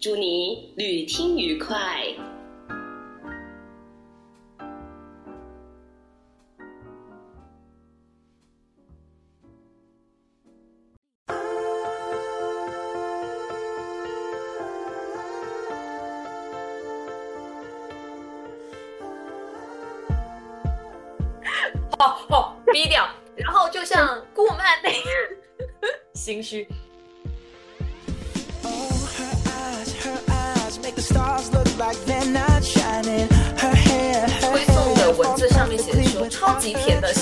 祝你旅听愉快。好好低调，然后就像顾漫那样心虚。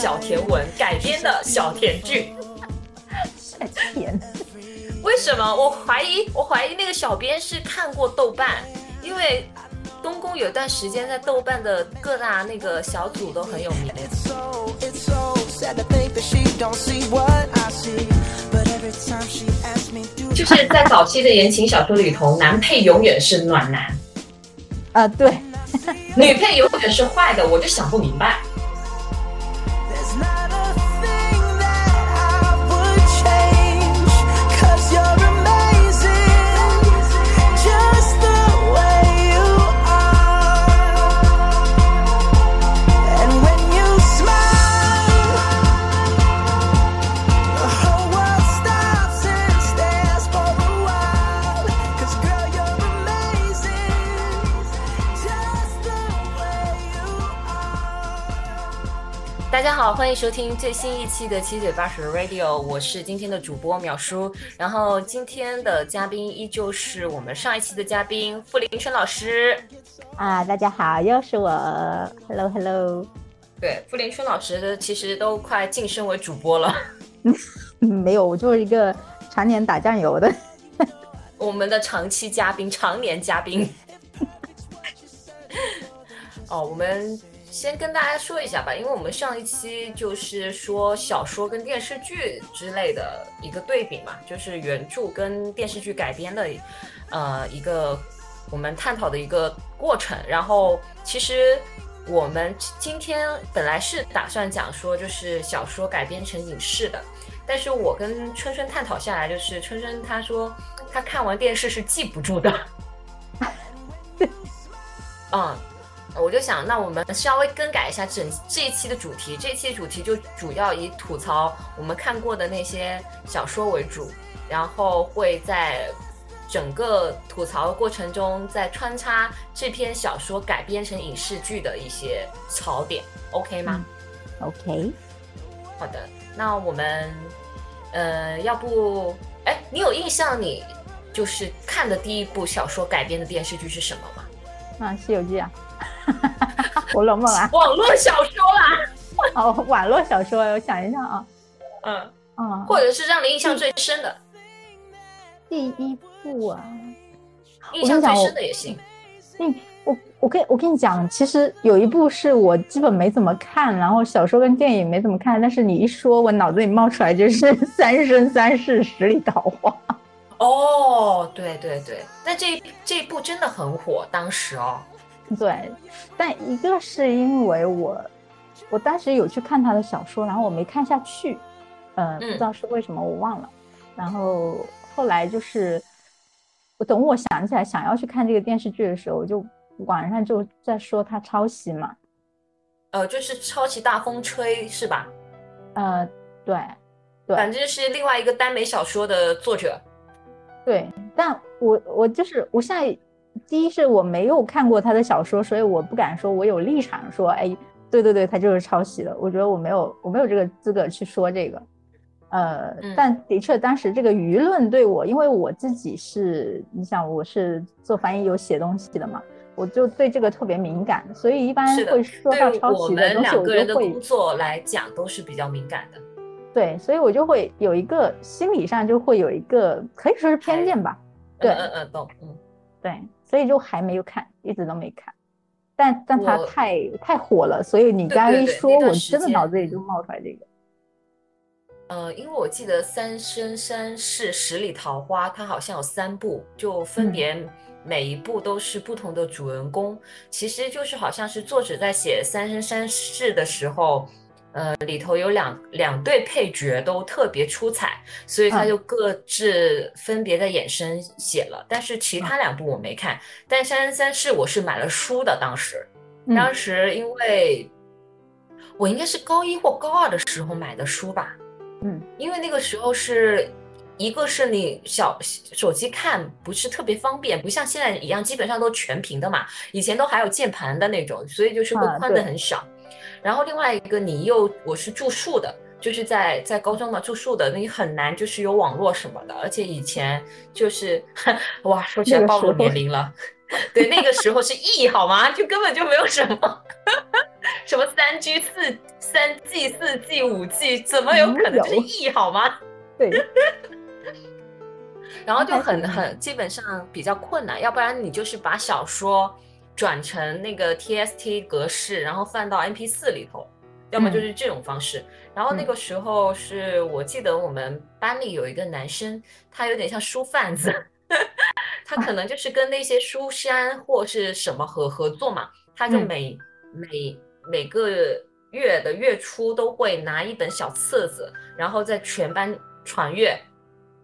小甜文改编的小甜剧，太甜。为什么？我怀疑，我怀疑那个小编是看过豆瓣，因为东宫有段时间在豆瓣的各大那个小组都很有名。就是在早期的言情小说里头，男配永远是暖男。啊，对，女配永远是坏的，我就想不明白。大家好，欢迎收听最新一期的七嘴八舌 Radio，我是今天的主播淼叔。然后今天的嘉宾依旧是我们上一期的嘉宾傅林春老师。啊，大家好，又是我，Hello Hello。对，傅林春老师其实都快晋升为主播了。没有，我就是一个常年打酱油的。我们的长期嘉宾，常年嘉宾。哦，我们。先跟大家说一下吧，因为我们上一期就是说小说跟电视剧之类的一个对比嘛，就是原著跟电视剧改编的，呃，一个我们探讨的一个过程。然后其实我们今天本来是打算讲说就是小说改编成影视的，但是我跟春春探讨下来，就是春春她说她看完电视是记不住的，嗯。我就想，那我们稍微更改一下整这一期的主题。这一期主题就主要以吐槽我们看过的那些小说为主，然后会在整个吐槽的过程中再穿插这篇小说改编成影视剧的一些槽点，OK 吗？OK。好的，那我们呃，要不，哎，你有印象你就是看的第一部小说改编的电视剧是什么吗？啊，《西游记》啊。红楼梦啊，网络小说啦。哦，网络小说，我想一下啊，嗯嗯，或者是让你印象最深的第一部啊，印象最深的也行。嗯，我我跟我跟你讲，其实有一部是我基本没怎么看，然后小说跟电影没怎么看，但是你一说，我脑子里冒出来就是 《三生三世十里桃花》。哦，对对对，那这这一部真的很火，当时哦。对，但一个是因为我，我当时有去看他的小说，然后我没看下去，嗯，不知道是为什么，我忘了。然后后来就是，我等我想起来想要去看这个电视剧的时候，我就网上就在说他抄袭嘛，呃，就是抄袭大风吹是吧？呃，对，对，反正是另外一个耽美小说的作者。对，但我我就是我现在。第一是我没有看过他的小说，所以我不敢说我有立场说，哎，对对对，他就是抄袭的。我觉得我没有，我没有这个资格去说这个。呃，但的确当时这个舆论对我，因为我自己是，你想我是做翻译有写东西的嘛，我就对这个特别敏感，所以一般会说到抄袭的东西，我就会。工作来讲都是比较敏感的。对，所以我就会有一个心理上就会有一个可以说是偏见吧。对，嗯嗯懂，嗯，对。所以就还没有看，一直都没看。但但它太太火了，所以你刚刚一说，我真的脑子里就冒出来这个。呃，因为我记得《三生三世十里桃花》，它好像有三部，就分嗯别每一部都是不同的主人公。其实就是好像是作者在写《三生三世》的时候，呃，里头有两两对配角都特别出彩，所以他嗯就各自分别的衍生写了。但是其他两部我没看，但《三生三世》我是买了书的，当时。嗯当时因为我应该是高一或高二的时候买的书吧，嗯，因为那个时候是一个是你小手机看不是特别方便，不像现在一样基本上都全屏的嘛，以前都还有键盘的那种，所以就是会啊宽的很少。然后另外一个你又我是住宿的。就是在在高中嘛住宿的，你很难就是有网络什么的，而且以前就是 哇，说起来暴露年龄了。对，那个时候是 E 好吗？就根本就没有什么 什么三 G、四三 G、四 G、五 G，怎么有可能就是 E 好吗？对，然后就很很基本上比较困难，要不然你就是把小说转成那个 TST 格式，然后放到 MP 四里头，要么就是这种方式。然后那嗯。个时候是我记得我们班里有一个男生，他有点像书贩子，他可能就是跟那些书商或是什么合合作嘛，他就嗯。每、每每个月的月初都会拿一本小册子，然后在全班传阅，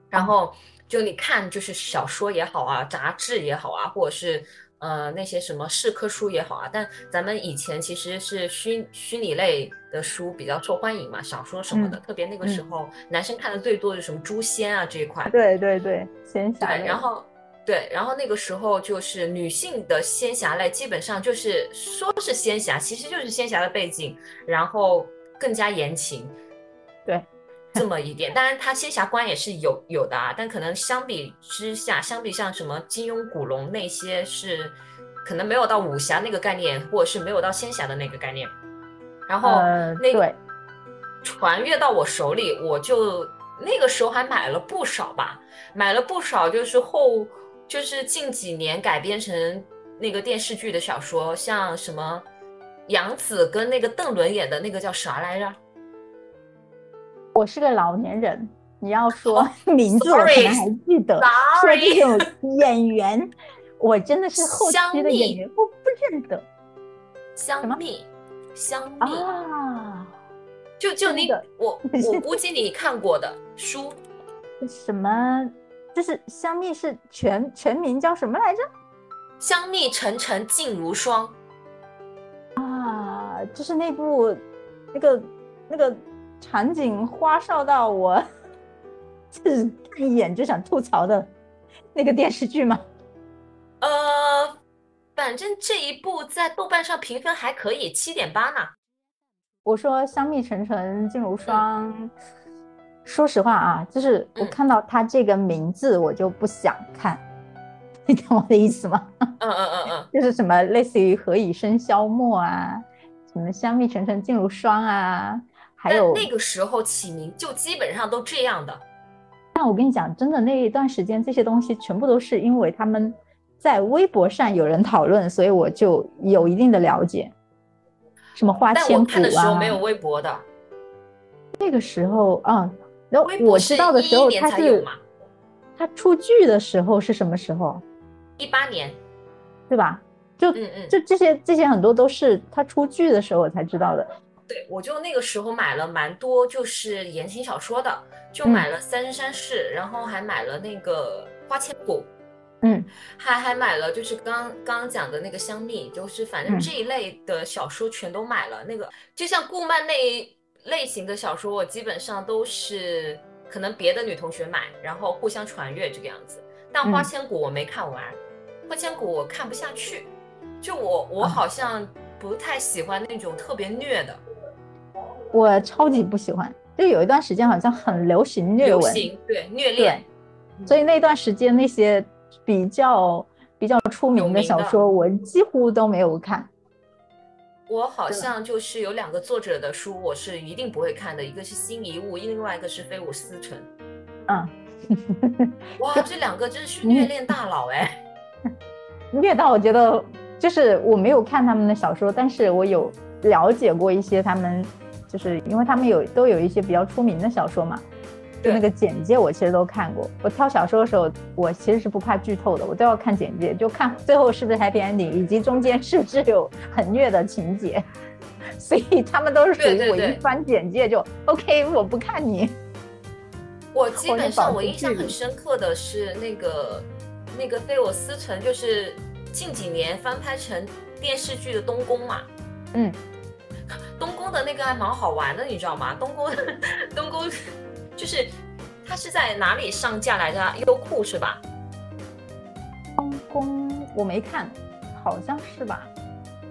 然后就你看，就是小说也好啊，杂志也好啊，或者是呃那些什么社科书也好啊，但咱们以前其实是虚虚拟类的书比较受欢迎嘛，小说什么的，嗯特别那个时候、男生看的最多的什么诛仙啊这一块，对对对，仙侠对，然后对，然后那个时候就是女性的仙侠类，基本上就是说是仙侠，其实就是仙侠的背景，然后更加言情，对，这么一点。当然，他仙侠观也是有有的啊，但可能相比之下，相比像什么金庸、古龙那些是可能没有到武侠那个概念，或者是没有到仙侠的那个概念。然后呃那个对传阅到我手里，我就那个时候还买了不少吧，买了不少，就是后就是近几年改编成那个电视剧的小说，像什么杨紫跟那个邓伦演的那个叫啥来着？我是个老年人，你要说 名字我可能还记得，说 Sorry 这种 演员，我真的是后香期的演员，我不认得香蜜，香蜜，啊。就就那个我 我估计你看过的书，什么？就是香蜜是全全名叫什么来着？香蜜沉沉烬如霜。啊，就是那部那个那个场景花哨到我，就是看一眼就想吐槽的那个电视剧吗？呃，反正这一部在豆瓣上评分还可以，七点八呢。我说香蜜沉沉烬如霜，说实话啊，就是我嗯看到它这个名字我就不想看，你懂我的意思吗？嗯嗯嗯嗯，就是什么类似于何以笙箫默啊，什么香蜜沉沉烬如霜啊，还有但那个时候起名就基本上都这样的。但我跟你讲，真的那一段时间，这些东西全部都是因为他们在微博上有人讨论，所以我就有一定的了解。什么花但千骨我看的时候啊，没有微博的，那个时候啊，然后微博是我知道的时候他是他出剧的时候是什么时候，一八年。对吧？就嗯嗯，就这些这些很多都是他出剧的时候我才知道的。对，我就那个时候买了蛮多，就是言情小说的，就嗯买了《三生三世》，然后还买了那个《花千骨》，嗯，还还买了就是刚刚刚讲的那个香蜜，就是反正嗯这一类的小说全都买了。那个就像顾漫那一类型的小说，我基本上都是可能别的女同学买，然后互相传阅这个样子。但《花嗯千骨》我没看完，花千骨》我看不下去，就我我啊好像不太喜欢那种特别虐的。我超级不喜欢，就有一段时间好像很流行虐文，对虐恋，所以那段时间那些比较比较出名的有名的小说，我几乎都没有看。我好像就是有两个作者的书，我是一定不会看的，一个是新遗物，另外一个是飞舞思成。嗯，哇，这两个真是 虐恋大佬哎！虐到我觉得，就是我没有看他们的小说，但是我有了解过一些他们，就是因为他们有都有一些比较出名的小说嘛，就那个简介我其实都看过。我挑小说的时候，我其实是不怕剧透的，我都要看简介，就看最后是不是 happy ending，以及中间是不是有很虐的情节。所以他们都是属于我一翻简介就 OK，我不看你。我基本上我印象很深刻的是那个那个《被我思城》，就是近几年翻拍成电视剧的《东宫》嘛。嗯，东宫的那个还蛮好玩的，你知道吗？东宫 东宫就是它是在哪里上架来着？优酷是吧？东宫我没看，好像是吧。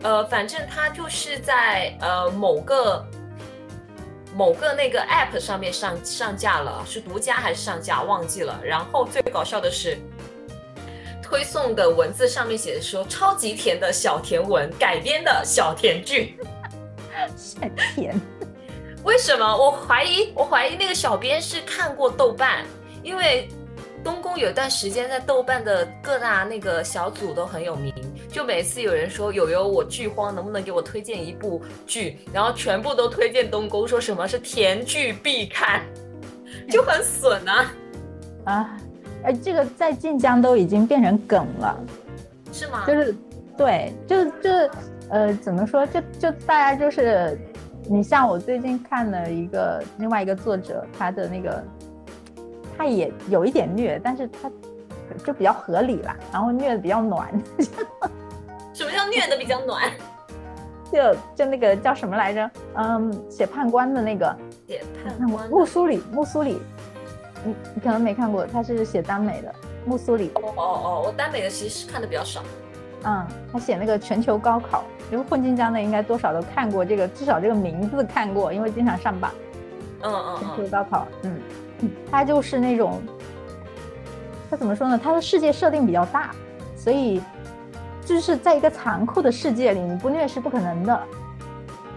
呃，反正它就是在呃某个某个那个 app 上面上上架了，是独家还是上架忘记了。然后最搞笑的是，推送的文字上面写的说超级甜的小甜文改编的小甜剧，太甜。为什么？我怀疑我怀疑那个小编是看过豆瓣，因为。东宫有一段时间在豆瓣的各大那个小组都很有名，就每次有人说友友我剧荒，能不能给我推荐一部剧，然后全部都推荐东宫，说什么是甜剧必看，就很损啊！啊，哎，这个在晋江都已经变成梗了，是吗？就是，对，就就呃，怎么说？就就大家就是，你像我最近看了一个另外一个作者他的那个。他也有一点虐，但是他就比较合理啦，然后虐的比较暖。什么叫虐的比较暖？就就那个叫什么来着？嗯，写判官的那个。写判官。木苏里，木苏里，你你可能没看过，他是写耽美的。木苏里。哦哦哦，我耽美的其实看的比较少。嗯，他写那个全球高考，因为混进江的应该多少都看过这个，至少这个名字看过，因为经常上榜。嗯嗯嗯。全球高考，嗯。他就是那种，他怎么说呢？他的世界设定比较大，所以就是在一个残酷的世界里，你不虐是不可能的。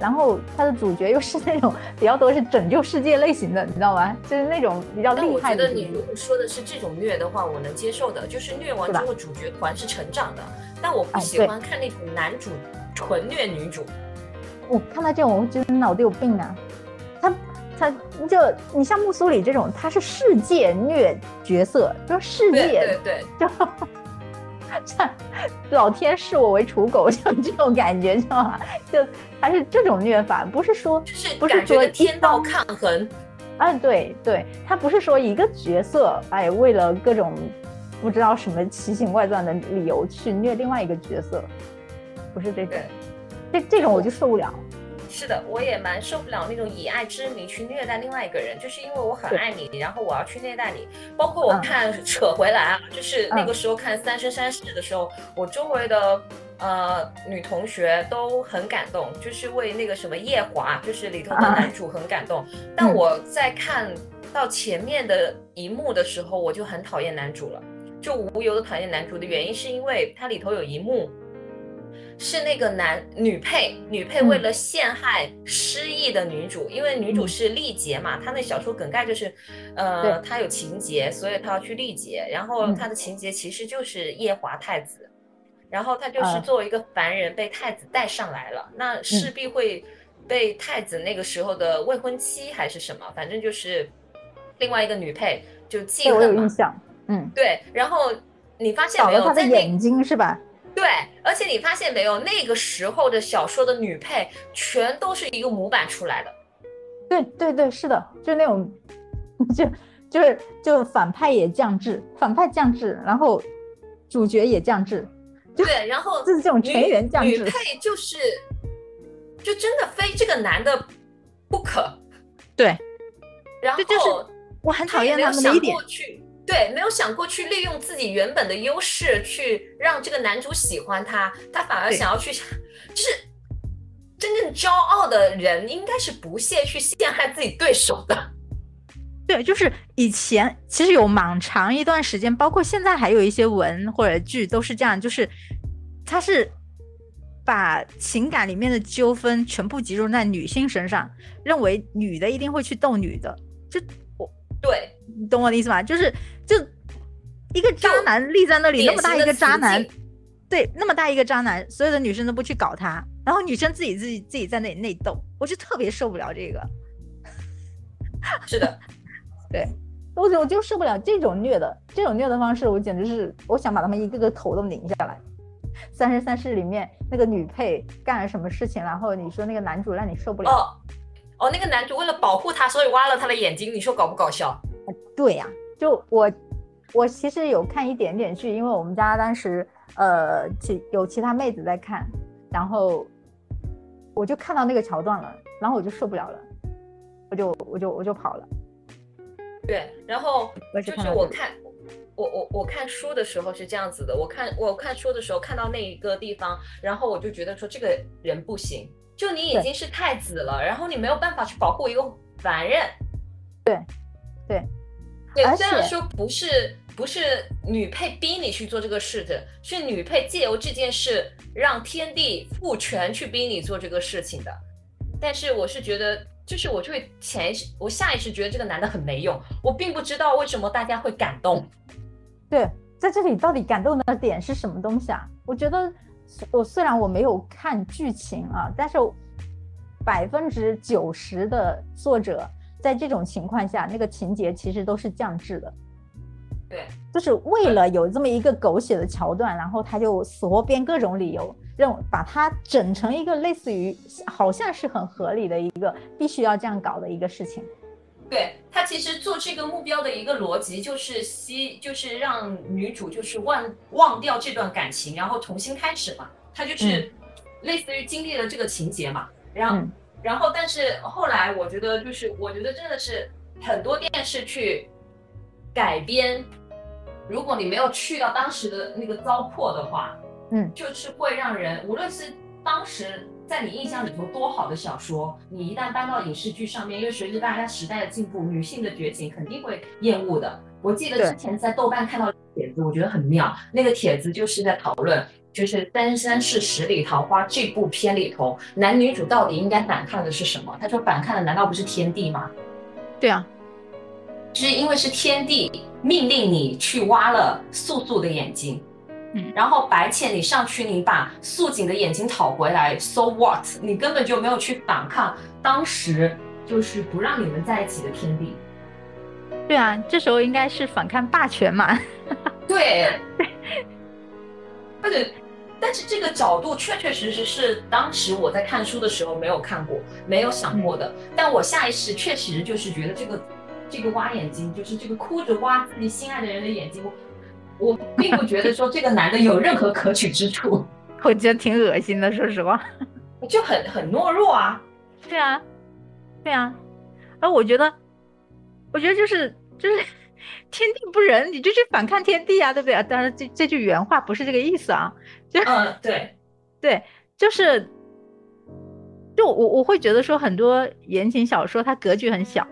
然后他的主角又是那种比较多是拯救世界类型的，你知道吗？就是那种比较厉害的。我觉得你如果说的是这种虐的话，我能接受的，就是虐完之后主角团是成长的。但我不喜欢看那种男主纯虐女主。我看到这种，我觉得脑子有病啊！他。他就你像木苏里这种，他是世界虐角色，就世界对对，就像 老天视我为刍狗，像这种感觉，知道吗？就他是这种虐法，不是说就是不是说天道抗衡，嗯，对对，他不是说一个角色，哎，为了各种不知道什么奇形怪状的理由去虐另外一个角色，不是这种，这这种我就受不了。是的，我也蛮受不了那种以爱之名去虐待另外一个人，就是因为我很爱你，然后我要去虐待你。包括我看扯回来啊，就是那个时候看《三生三世》的时候，我周围的呃女同学都很感动，就是为那个什么夜华，就是里头的男主很感动。但我在看到前面的一幕的时候，我就很讨厌男主了，就无由的讨厌男主的原因是因为它里头有一幕。是那个男女配，女配为了陷害失忆的女主，因为女主是历劫嘛，她那小说梗概就是，呃，她有情节，所以她要去历劫，然后她的情节其实就是夜华太子，然后她就是作为一个凡人被太子带上来了，那势必会被太子那个时候的未婚妻还是什么，反正就是另外一个女配就记恨嘛，嗯，对，然后你发现没有，他的眼睛是吧？对，而且你发现没有，那个时候的小说的女配全都是一个模板出来的。对对对，是的，就那种，就就是就反派也降智，反派降智，然后主角也降智。对，然后就是这种全员降智。女配就是，就真的非这个男的不可。对，然后就是我很讨厌他们的一点。对，没有想过去利用自己原本的优势去让这个男主喜欢她，他反而想要去，就是真正骄傲的人应该是不屑去陷害自己对手的。对，就是以前其实有蛮长一段时间，包括现在还有一些文或者剧都是这样，就是他是把情感里面的纠纷全部集中在女性身上，认为女的一定会去斗女的，就我对。你懂我的意思吗？就是就一个渣男立在那里，那么大一个渣男，对，那么大一个渣男，所有的女生都不去搞他，然后女生自己自己自己在那里内斗，我就特别受不了这个。是的，对，我就我就受不了这种虐的，这种虐的方式，我简直是我想把他们一个个头都拧下来。三生三世里面那个女配干了什么事情，然后你说那个男主让你受不了？哦，哦，那个男主为了保护她，所以挖了她的眼睛，你说搞不搞笑？对呀，就我我其实有看一点点剧，因为我们家当时呃其有其他妹子在看，然后我就看到那个桥段了，然后我就受不了了，我就我就我就跑了。对，然后我就是我看我我我看书的时候是这样子的，我看我看书的时候看到那一个地方，然后我就觉得说这个人不行，就你已经是太子了，然后你没有办法去保护一个凡人。对对对，虽然说不是不是女配逼你去做这个事的，是女配借由这件事让天地赋权去逼你做这个事情的。但是我是觉得，就是我就会潜意识，我下意识觉得这个男的很没用，我并不知道为什么大家会感动。对，在这里到底感动的点是什么东西啊？我觉得我虽然我没有看剧情啊，但是百分之九十的作者在这种情况下，那个情节其实都是降智的。对，就是为了有这么一个狗血的桥段，然后他就死活编各种理由，让把它整成一个类似于好像是很合理的一个必须要这样搞的一个事情。对他其实做这个目标的一个逻辑就是吸，就是让女主就是忘忘掉这段感情，然后重新开始嘛。他就是类似于经历了这个情节嘛，然后、嗯然后但是后来我觉得就是我觉得真的是很多电视去改编，如果你没有去到当时的那个糟粕的话，嗯，就是会让人无论是当时在你印象里头多好的小说，你一旦搬到影视剧上面，因为随着大家时代的进步，女性的觉醒肯定会厌恶的。我记得之前在豆瓣看到帖子，我觉得很妙，那个帖子就是在讨论。就是《三生是十里桃花》这部片里头，男女主到底应该反抗的是什么？他说反抗的难道不是天地吗？对啊，是因为是天地命令你去挖了素素的眼睛，嗯然后白浅你上去，你把素锦的眼睛讨回来，so what？你根本就没有去反抗当时就是不让你们在一起的天地。对啊，这时候应该是反抗霸权嘛。对，而且，但是这个角度确确实实是当时我在看书的时候没有看过、没有想过的。但我下意识确实就是觉得这个这个挖眼睛，就是这个哭着挖自己心爱的人的眼睛，我我并不觉得说这个男的有任何可取之处，我觉得挺恶心的，说实话。就很很懦弱啊。对啊，对啊，而我觉得，我觉得就是就是天地不仁，你就去反抗天地啊，对不对啊？当然这这句原话不是这个意思啊，就嗯，对，对，就是就我我会觉得说很多言情小说它格局很小。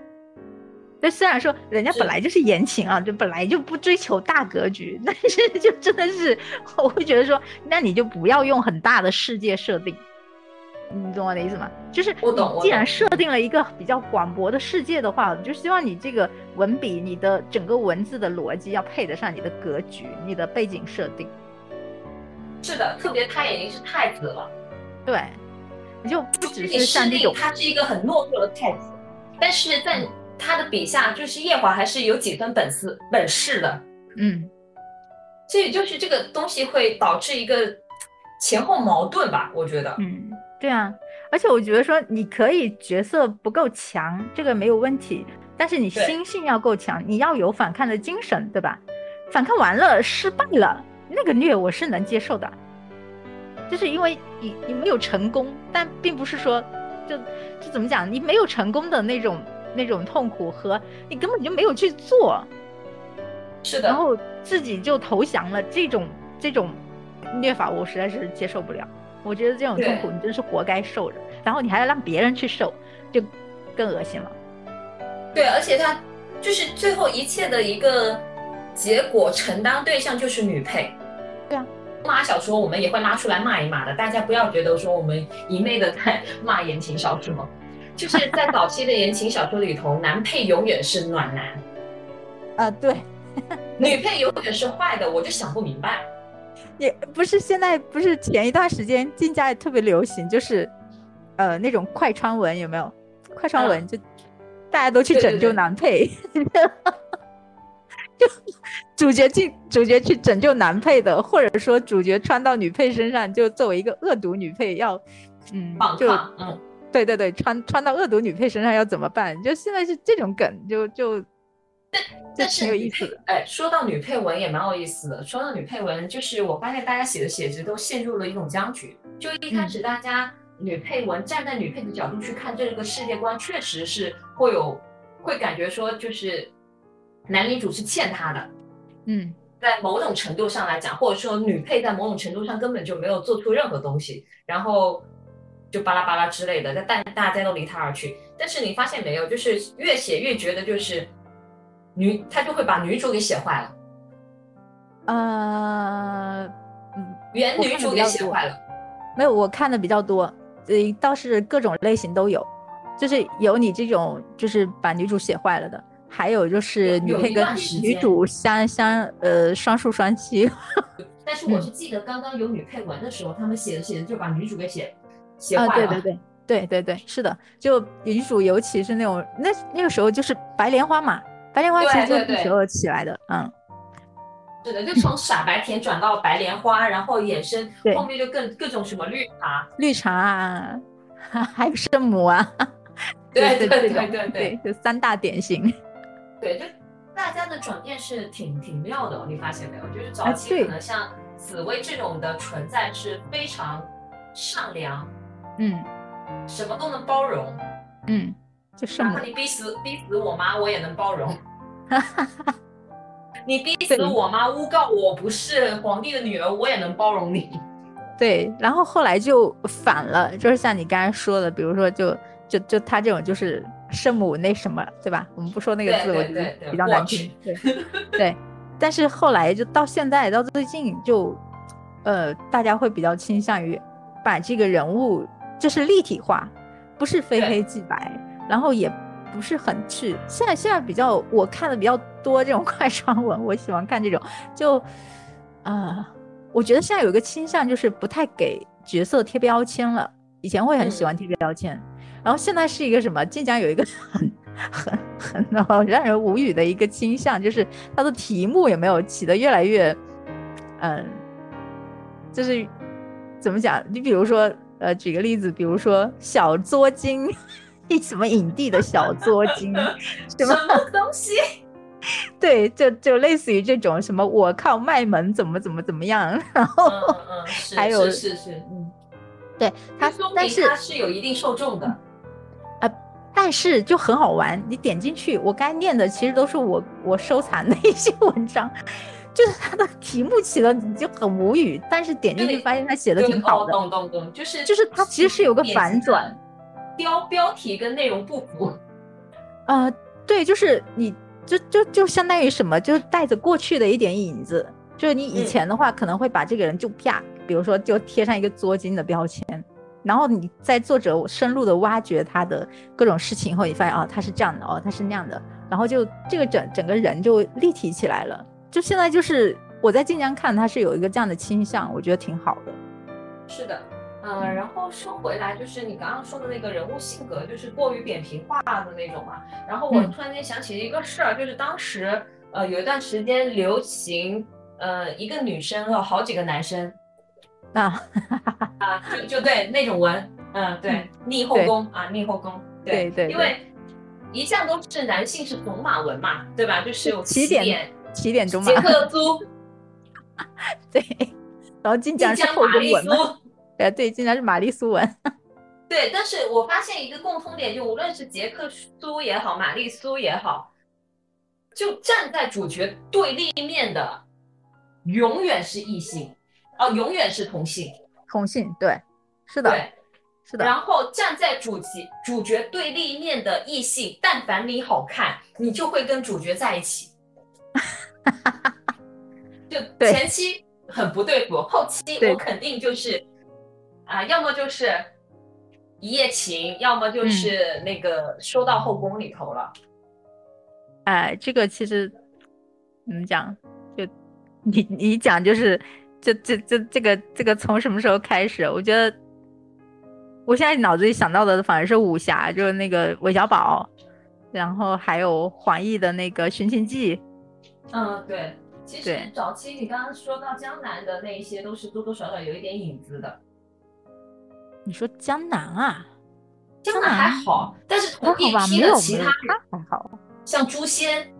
就虽然说人家本来就是言情啊，就本来就不追求大格局，但是就真的是我会觉得说，那你就不要用很大的世界设定，你懂我的意思吗？就是我懂既然设定了一个比较广博的世界的话，我就希望你这个文笔、你的整个文字的逻辑要配得上你的格局、你的背景设定。是的，特别他已经是太子了，对，你就不只是像设这种定他是一个很懦弱的太子，但是在他的笔下，就是夜华还是有几分本事本事的。嗯，所以就是这个东西会导致一个前后矛盾吧，我觉得。嗯，对啊，而且我觉得说你可以角色不够强，这个没有问题，但是你心性要够强，你要有反抗的精神，对吧？反抗完了失败了，那个虐我是能接受的，就是因为你你没有成功，但并不是说就就怎么讲，你没有成功的那种那种痛苦和你根本就没有去做，是的，然后自己就投降了，这种这种虐法我实在是接受不了。我觉得这种痛苦你真是活该受着，然后你还要让别人去受，就更恶心了。对，而且他就是最后一切的一个结果承担对象就是女配。对啊，骂小说我们也会拉出来骂一骂的，大家不要觉得说我们一昧的在 骂言情小说，就是在早期的言情小说里头，男配永远是暖男，啊，对，女配永远是坏的，我就想不明白。也不是现在不是前一段时间晋江也特别流行，就是呃那种快穿文有没有？快穿文就大家都去拯救男配，就主角进主角去拯救男配的，或者说主角穿到女配身上，就作为一个恶毒女配要嗯就嗯对对对穿穿到恶毒女配身上要怎么办？就现在是这种梗，就就。但是挺有意思的。哎，说到女配文也蛮有意思的。说到女配文，就是我发现大家写的写着都陷入了一种僵局。就一开始大家女配文站在女配的角度去看这个世界观，确实是会有会感觉说，就是男女主是欠她的。嗯，在某种程度上来讲，或者说女配在某种程度上根本就没有做出任何东西，然后就巴拉巴拉之类的，但大家都离他而去。但是你发现没有，就是越写越觉得就是。女他就会把女主给写坏了，呃，嗯，原女主给写坏了。没有，我看的比较多，呃，倒是各种类型都有，就是有你这种就是把女主写坏了的，还有就是女配跟女主相相呃双宿双栖。但是我是记得刚刚有女配文的时候，他们写着写着就把女主给写写坏了。对对对对对对，是的，就女主尤其是那种那那个时候就是白莲花嘛。白莲花其实就那时候起来的，嗯，是的，就从傻白甜转到白莲花，然后衍生后面就更各种什么绿茶、绿茶啊，还有圣母啊，对对对对对，就三大典型。对，就大家的转变是挺挺妙的，你发现没有？就是早期可能像紫薇这种的存在是非常善良，嗯，什么都能包容，嗯，就哪怕你逼死逼死我妈，我也能包容。哈哈哈！你逼死我吗？诬告我不是皇帝的女儿，我也能包容你。对，然后后来就反了，就是像你刚才说的，比如说，就就就他这种就是圣母那什么，对吧？我们不说那个字，我觉得比较难听。对对，但是后来就到现在到最近，就呃，大家会比较倾向于把这个人物就是立体化，不是非黑即白，然后也。不是很去，现在现在比较我看的比较多这种快穿文，我喜欢看这种，就啊，我觉得现在有一个倾向就是不太给角色贴标签了，以前会很喜欢贴标签，然后现在是一个什么？晋江有一个很 很很让人无语的一个倾向，就是它的题目有没有起的越来越，嗯，就是怎么讲？你比如说，呃，举个例子，比如说小作精。什么影帝的小作精，什么东西？对，就就类似于这种什么，我靠卖萌怎么怎么怎么样，然后还有是是嗯，对他，但是他是有一定受众的啊，但是就很好玩。你点进去，我该念的其实都是我我收藏的一些文章，就是它的题目起的你就很无语，但是点进去发现他写的挺好的，就是就是它其实是有个反转。标标题跟内容不符，呃，对，就是你就就就相当于什么，就是带着过去的一点影子，就是你以前的话可能会把这个人就啪，比如说就贴上一个作精的标签，然后你在作者深入的挖掘他的各种事情以后，你发现啊他是这样的哦他是那样的，然后就这个整整个人就立体起来了。就现在就是我在晋江看他是有一个这样的倾向，我觉得挺好的。是的。嗯，然后说回来，就是你刚刚说的那个人物性格，就是过于扁平化的那种嘛。然后我突然间想起一个事儿，就是当时呃有一段时间流行，呃一个女生有好几个男生啊 啊，就就对那种文，嗯对，逆后宫啊逆后宫，对对，因为一向都是男性是种马文嘛，对吧？就是有起点起点种马，杰克 苏，对，然后晋江是后宫文嘛。哎，对，竟然是玛丽苏文。对，但是我发现一个共通点，就无论是杰克苏也好，玛丽苏也好，就站在主角对立面的，永远是异性，哦，永远是同性。同性，对，是的，对，是的。然后站在主角主角对立面的异性，但凡你好看，你就会跟主角在一起。就前期很不对付，后期我肯定就是。啊，要么就是一夜情，要么就是那个收到后宫里头了。哎，这个其实怎么讲？就你你讲就是这这这这个这个从什么时候开始？我觉得我现在脑子里想到的反而是武侠，就是那个韦小宝，然后还有黄奕的那个《寻秦记》。嗯，对。其实早期你刚刚说到江南的那一些，都是多多少少有一点影子的。你说江南啊？江南还好，但是同一批的其他还好，像诛仙，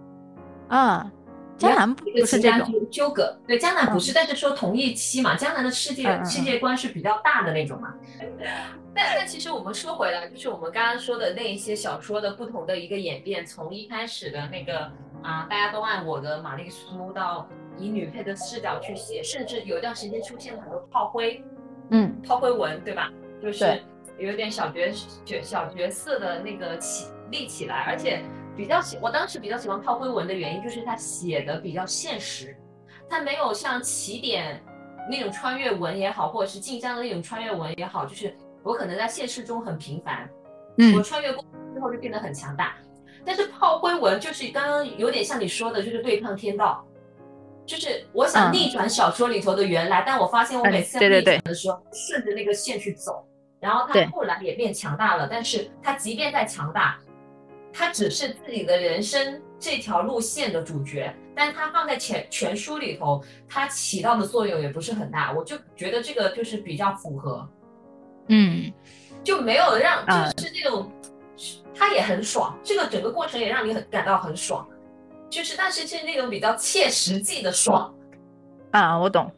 啊，江南不是这种纠葛。对，江南不是，但是说同一期嘛，江南的世界世界观是比较大的那种嘛。但但其实我们说回来，就是我们刚刚说的那一些小说的不同的一个演变，从一开始的那个啊，大家都爱我的玛丽苏，到以女配的视角去写，甚至有一段时间出现了很多炮灰，嗯，炮灰文，对吧？就是。有点小角角小角色的那个起立起来，而且比较喜，我当时比较喜欢炮灰文的原因就是他写的比较现实，他没有像起点那种穿越文也好，或者是晋江的那种穿越文也好，就是我可能在现实中很平凡，嗯，我穿越过之后就变得很强大，但是炮灰文就是刚刚有点像你说的，就是对抗天道，就是我想逆转小说里头的原来，但我发现我每次要逆转的时候，顺着那个线去走。然后他后来也变强大了，但是他即便再强大，他只是自己的人生这条路线的主角，但他放在全全书里头，他起到的作用也不是很大。我就觉得这个就是比较符合，嗯，就没有让就是那种，他也很爽，这个整个过程也让你很感到很爽，就是但是是那种比较切实际的爽，啊，我懂，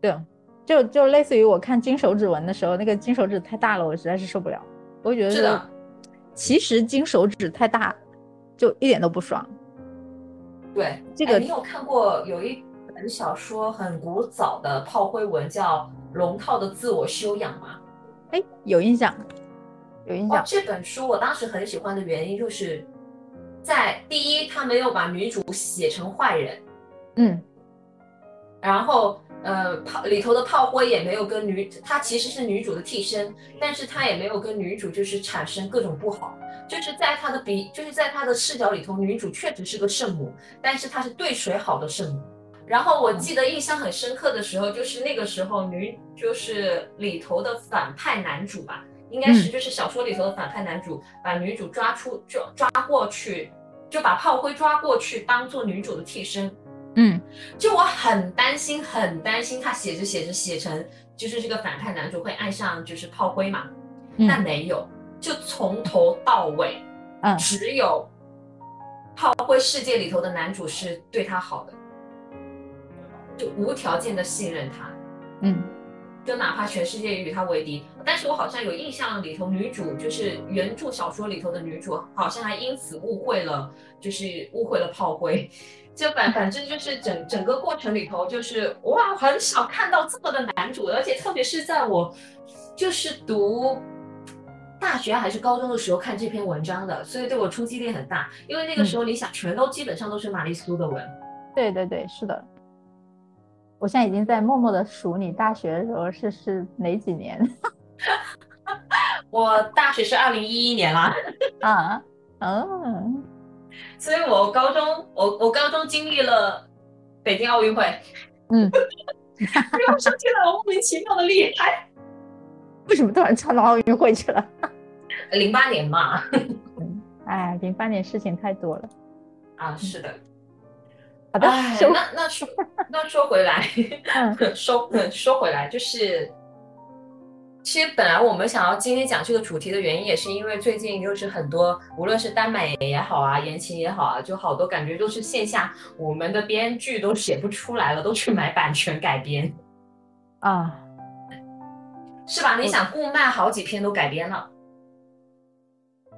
对。就就类似于我看金手指纹的时候，那个金手指太大了，我实在是受不了。我觉得是的，其实金手指太大，就一点都不爽。对，这个你有看过有一本小说很古早的炮灰文，叫《龙套的自我修养》吗？哎，有印象，有印象。这本书我当时很喜欢的原因就是，在第一，他没有把女主写成坏人，嗯，然后。呃，炮里头的炮灰也没有跟女，她其实是女主的替身，但是她也没有跟女主就是产生各种不好，就是在她的比，就是在她的视角里头，女主确实是个圣母，但是她是对谁好的圣母。然后我记得印象很深刻的时候，就是那个时候女就是里头的反派男主吧，应该是就是小说里头的反派男主，把女主抓出抓抓过去，就把炮灰抓过去当做女主的替身。嗯，就我很担心，很担心他写着写着写成就是这个反派男主会爱上就是炮灰嘛，但没有，就从头到尾，嗯，只有炮灰世界里头的男主是对他好的，就无条件的信任他，嗯，就哪怕全世界与他为敌，但是我好像有印象里头女主就是原著小说里头的女主，好像还因此误会了，就是误会了炮灰。就反反正就是整整个过程里头，就是哇，很少看到这么的男主，而且特别是在我就是读大学还是高中的时候看这篇文章的，所以对我冲击力很大。因为那个时候你想，全都基本上都是玛丽苏的文。对对对，是的。我现在已经在默默的数你大学的时候是是哪几年？我大学是二零一一年啦。啊，嗯。所以我高中，我我高中经历了北京奥运会，嗯，又上去了，莫名其妙的厉害。为什么突然窜到奥运会去了？零八年嘛，哎，零八年事情太多了。啊，是的。好的，那那说那说回来，说说回来就是。其实本来我们想要今天讲这个主题的原因，也是因为最近就是很多，无论是耽美也好啊，言情也好啊，就好多感觉都是线下我们的编剧都写不出来了，都去买版权改编啊，是吧？你想顾漫好几篇都改编了，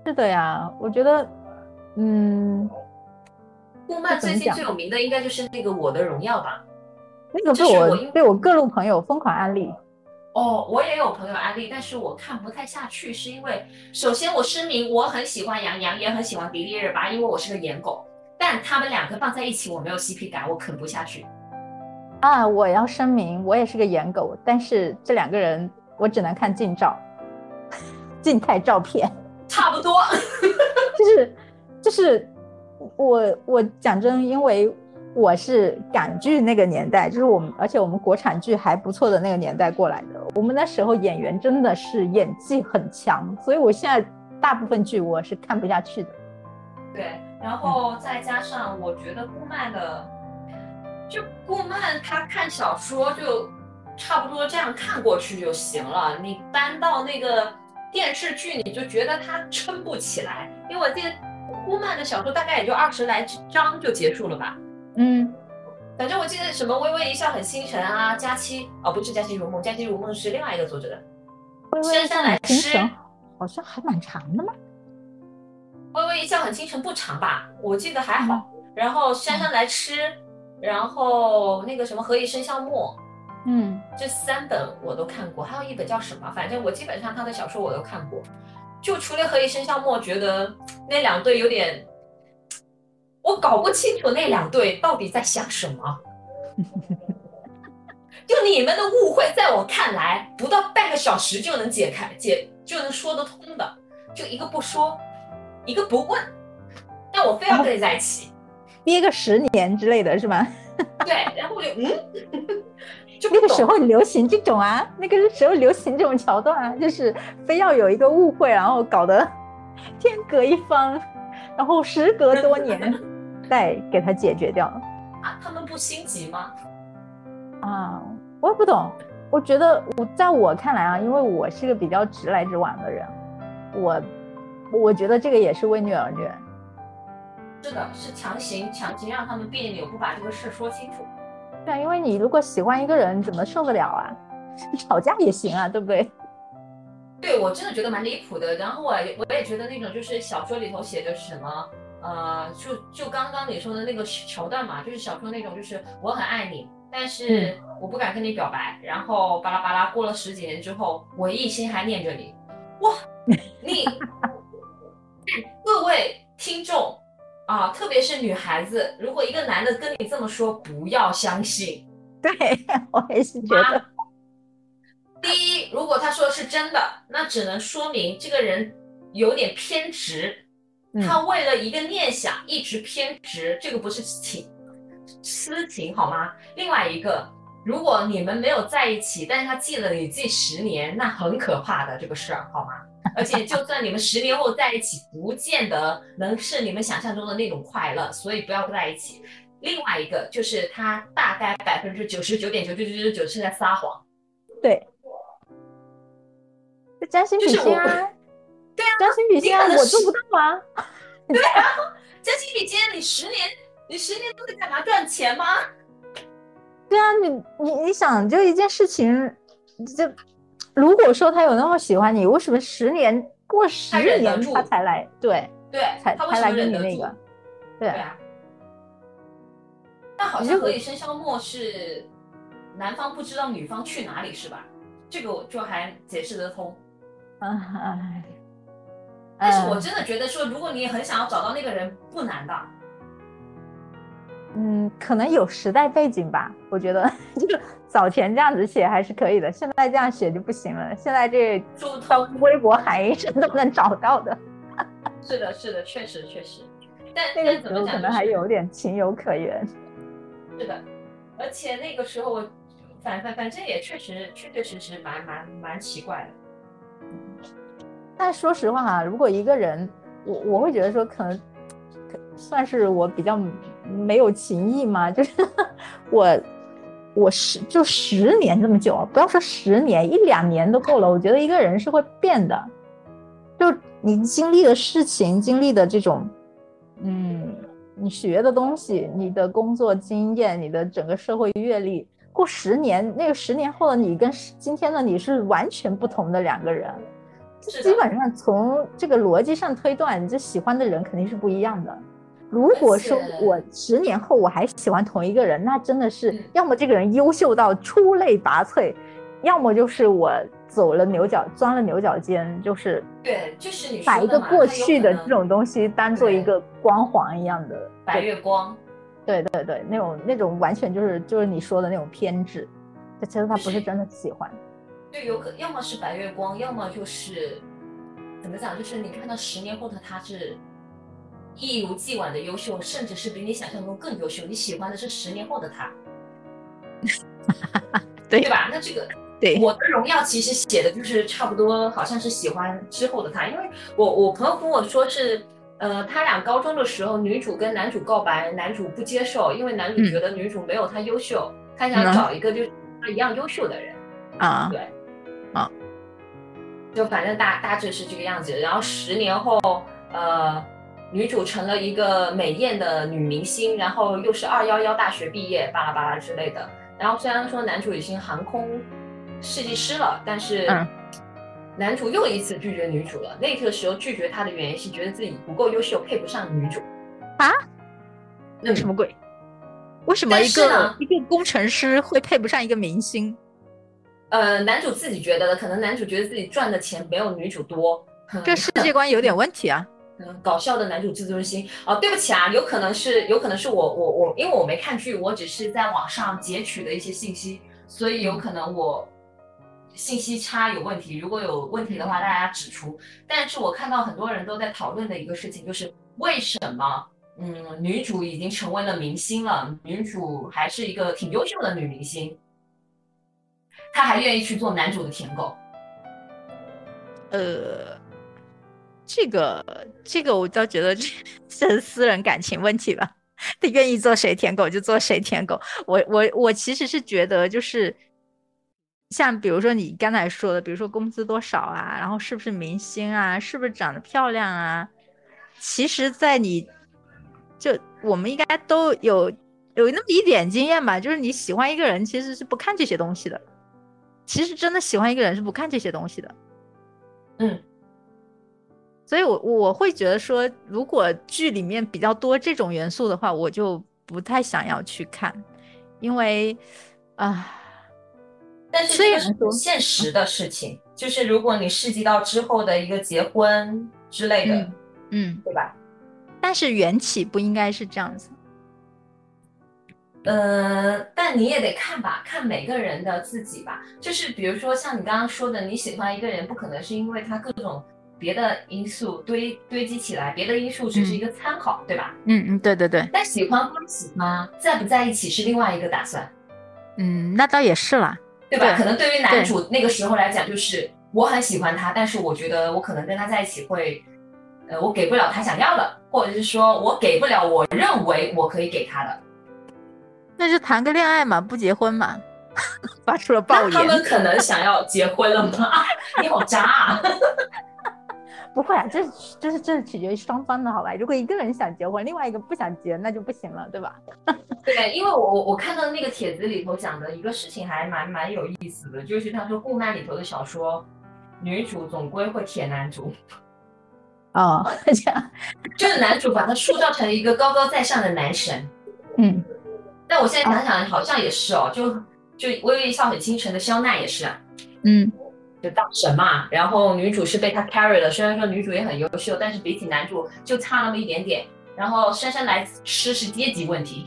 是的呀。我觉得，嗯，顾漫最近最有名的应该就是那个《我的荣耀》吧？那个被我被我各路朋友疯狂安利。哦，我也有朋友安利，但是我看不太下去，是因为首先我声明我很喜欢杨洋，也很喜欢迪丽热巴，因为我是个颜狗，但他们两个放在一起，我没有 CP 感，我啃不下去。啊，我要声明，我也是个颜狗，但是这两个人我只能看近照，静态照片，差不多，就是就是我我讲真，因为我是港剧那个年代，就是我们，而且我们国产剧还不错的那个年代过来的。我们那时候演员真的是演技很强，所以我现在大部分剧我是看不下去的。对，然后再加上我觉得顾漫的，就顾漫他看小说就差不多这样看过去就行了，你搬到那个电视剧你就觉得他撑不起来，因为我记得顾漫的小说大概也就二十来章就结束了吧。嗯，反正我记得什么《微微一笑很倾城》啊，《佳期》哦，不是《佳期如梦》，《佳期如梦》是另外一个作者的。微微一笑很倾城好像还蛮长的吗？微微一笑很倾城不长吧？我记得还好。然后姗姗来迟，然后那个什么何以笙箫默，嗯，这三本我都看过，还有一本叫什么？反正我基本上他的小说我都看过。就除了何以笙箫默，觉得那两对有点。我搞不清楚那两对到底在想什么，就你们的误会，在我看来，不到半个小时就能解开解就能说得通的，就一个不说，一个不问，但我非要跟你在一起，憋个十年之类的是吗？对，然后我就嗯，就那个时候流行这种啊，那个时候流行这种桥段啊，就是非要有一个误会，然后搞得天各一方，然后时隔多年。再给他解决掉啊？他们不心急吗？啊，我也不懂。我觉得我在我看来啊，因为我是个比较直来直往的人，我我觉得这个也是为虐而虐。是的，是强行强行让他们别扭，不把这个事说清楚。对啊，因为你如果喜欢一个人，怎么受得了啊？吵架也行啊，对不对？对我真的觉得蛮离谱的。然后我我也觉得那种就是小说里头写的什么。呃，就就刚刚你说的那个桥段嘛，就是小说那种，就是我很爱你，但是我不敢跟你表白，然后巴拉巴拉，过了十几年之后，我一心还念着你。哇，你 各位听众啊，特别是女孩子，如果一个男的跟你这么说，不要相信。对我也是觉得，第一，如果他说的是真的，那只能说明这个人有点偏执。他为了一个念想一直偏执，这个不是情私情好吗？另外一个，如果你们没有在一起，但是他记了你记十年，那很可怕的这个事儿好吗？而且就算你们十年后在一起，不见得能是你们想象中的那种快乐，所以不要在一起。另外一个就是他大概百分之九十九点九九九九九是在撒谎，对，将心比心啊。对啊，占星比心啊，我做不到啊？对啊，占星比心，你十年，你十年都在干嘛？赚钱吗？对啊，你你你想，就一件事情，就如果说他有那么喜欢你，为什么十年过十年他才来？对对，才才来跟你那个？对啊。但好像何以笙箫默是男方不知道女方去哪里是吧？这个我就还解释得通。哎。但是我真的觉得说，如果你很想要找到那个人，不难的。嗯，可能有时代背景吧。我觉得 就早前这样子写还是可以的，现在这样写就不行了。现在这到微博喊一声都能找到的。是的，是的，确实确实。但那个时候可能还有点情有可原。是的，而且那个时候我反反反正也确实确确实实蛮蛮蛮奇怪的。但说实话啊，如果一个人，我我会觉得说，可能算是我比较没有情义嘛，就是 我我十就十年这么久，不要说十年，一两年都够了。我觉得一个人是会变的，就你经历的事情，经历的这种，嗯，你学的东西，你的工作经验，你的整个社会阅历，过十年，那个十年后的你跟今天的你是完全不同的两个人。基本上从这个逻辑上推断，你这喜欢的人肯定是不一样的。如果说我十年后我还喜欢同一个人，那真的是要么这个人优秀到出类拔萃，要么就是我走了牛角，钻了牛角尖，就是对，就是你把一个过去的这种东西当做一个光环一样的白月光。对对对，那种那种完全就是就是你说的那种偏执，这其实他不是真的喜欢。对有可，要么是白月光，要么就是怎么讲？就是你看到十年后的他是一如既往的优秀，甚至是比你想象中更优秀。你喜欢的是十年后的他，对对吧？那这个对，我的荣耀其实写的就是差不多，好像是喜欢之后的他，因为我我朋友跟我说是，呃，他俩高中的时候，女主跟男主告白，男主不接受，因为男主嗯觉得女主没有他优秀，他想嗯找一个就是他一样优秀的人，啊，对，啊，就反正大大致是这个样子。然后十年后，呃，女主成了一个美艳的女明星，然后又是二幺幺大学毕业，巴拉巴拉之类的。然后虽然说男主已经航空设计师了，但是嗯男主又一次拒绝女主了。那个时候拒绝她的原因是觉得自己不够优秀，配不上女主。啊？那，什么鬼？为什么一个一个工程师会配不上一个明星？呃，男主自己觉得的，可能男主觉得自己赚的钱没有女主多。这世界观有点问题啊！嗯，搞笑的男主自尊心啊、对不起啊，有可能是有可能是我我我，因为我没看剧，我只是在网上截取的一些信息，所以有可能我信息差有问题。如果有问题的话，大家指出。但是我看到很多人都在讨论的一个事情，就是为什么嗯，女主已经成为了明星了，女主还是一个挺优秀的女明星，她还愿意去做男主的舔狗。呃，这个这个我倒觉得这这是私人感情问题吧。他愿意做谁舔狗就做谁舔狗。我我我其实是觉得就是，像比如说你刚才说的，比如说工资多少啊，然后是不是明星啊，是不是长得漂亮啊，其实，在你就我们应该都有有那么一点经验吧，就是你喜欢一个人其实是不看这些东西的，其实真的喜欢一个人是不看这些东西的。嗯，所以我我会觉得说，如果剧里面比较多这种元素的话，我就不太想要去看，因为啊、但是这个是现实的事情，就是如果你涉及到之后的一个结婚之类的，嗯嗯，对吧？但是缘起不应该是这样子。呃，但你也得看吧，看每个人的自己吧。就是比如说像你刚刚说的，你喜欢一个人，不可能是因为他各种别的因素堆堆积起来，别的因素只是一个参考，对吧？嗯嗯，对对对，但喜欢不喜欢，在不在一起是另外一个打算，嗯，那倒也是啦。对吧？对可能对于男主那个时候来讲，就是我很喜欢他，但是我觉得我可能跟他在一起会，呃，我给不了他想要的，或者是说我给不了我认为我可以给他的。那就谈个恋爱嘛，不结婚嘛，发出了暴那他们。可能想要结婚了吗？你好渣啊！不会啊，这这是这是取决于双方的好吧？如果一个人想结婚，另外一个不想结，那就不行了，对吧？对，因为我我我看到那个帖子里头讲的一个事情还蛮蛮有意思的，就是他说顾漫里头的小说，女主总归会舔男主，哦，这样，就是男主把他塑造成一个高高在上的男神。嗯，但我现在想想，好像也是哦，就就《微微一笑很倾城》的肖奈也是啊，嗯，就大神嘛。然后女主是被他 carry 了，虽然说女主也很优秀，但是比起男主就差那么一点点。然后姗姗来迟是阶级问题，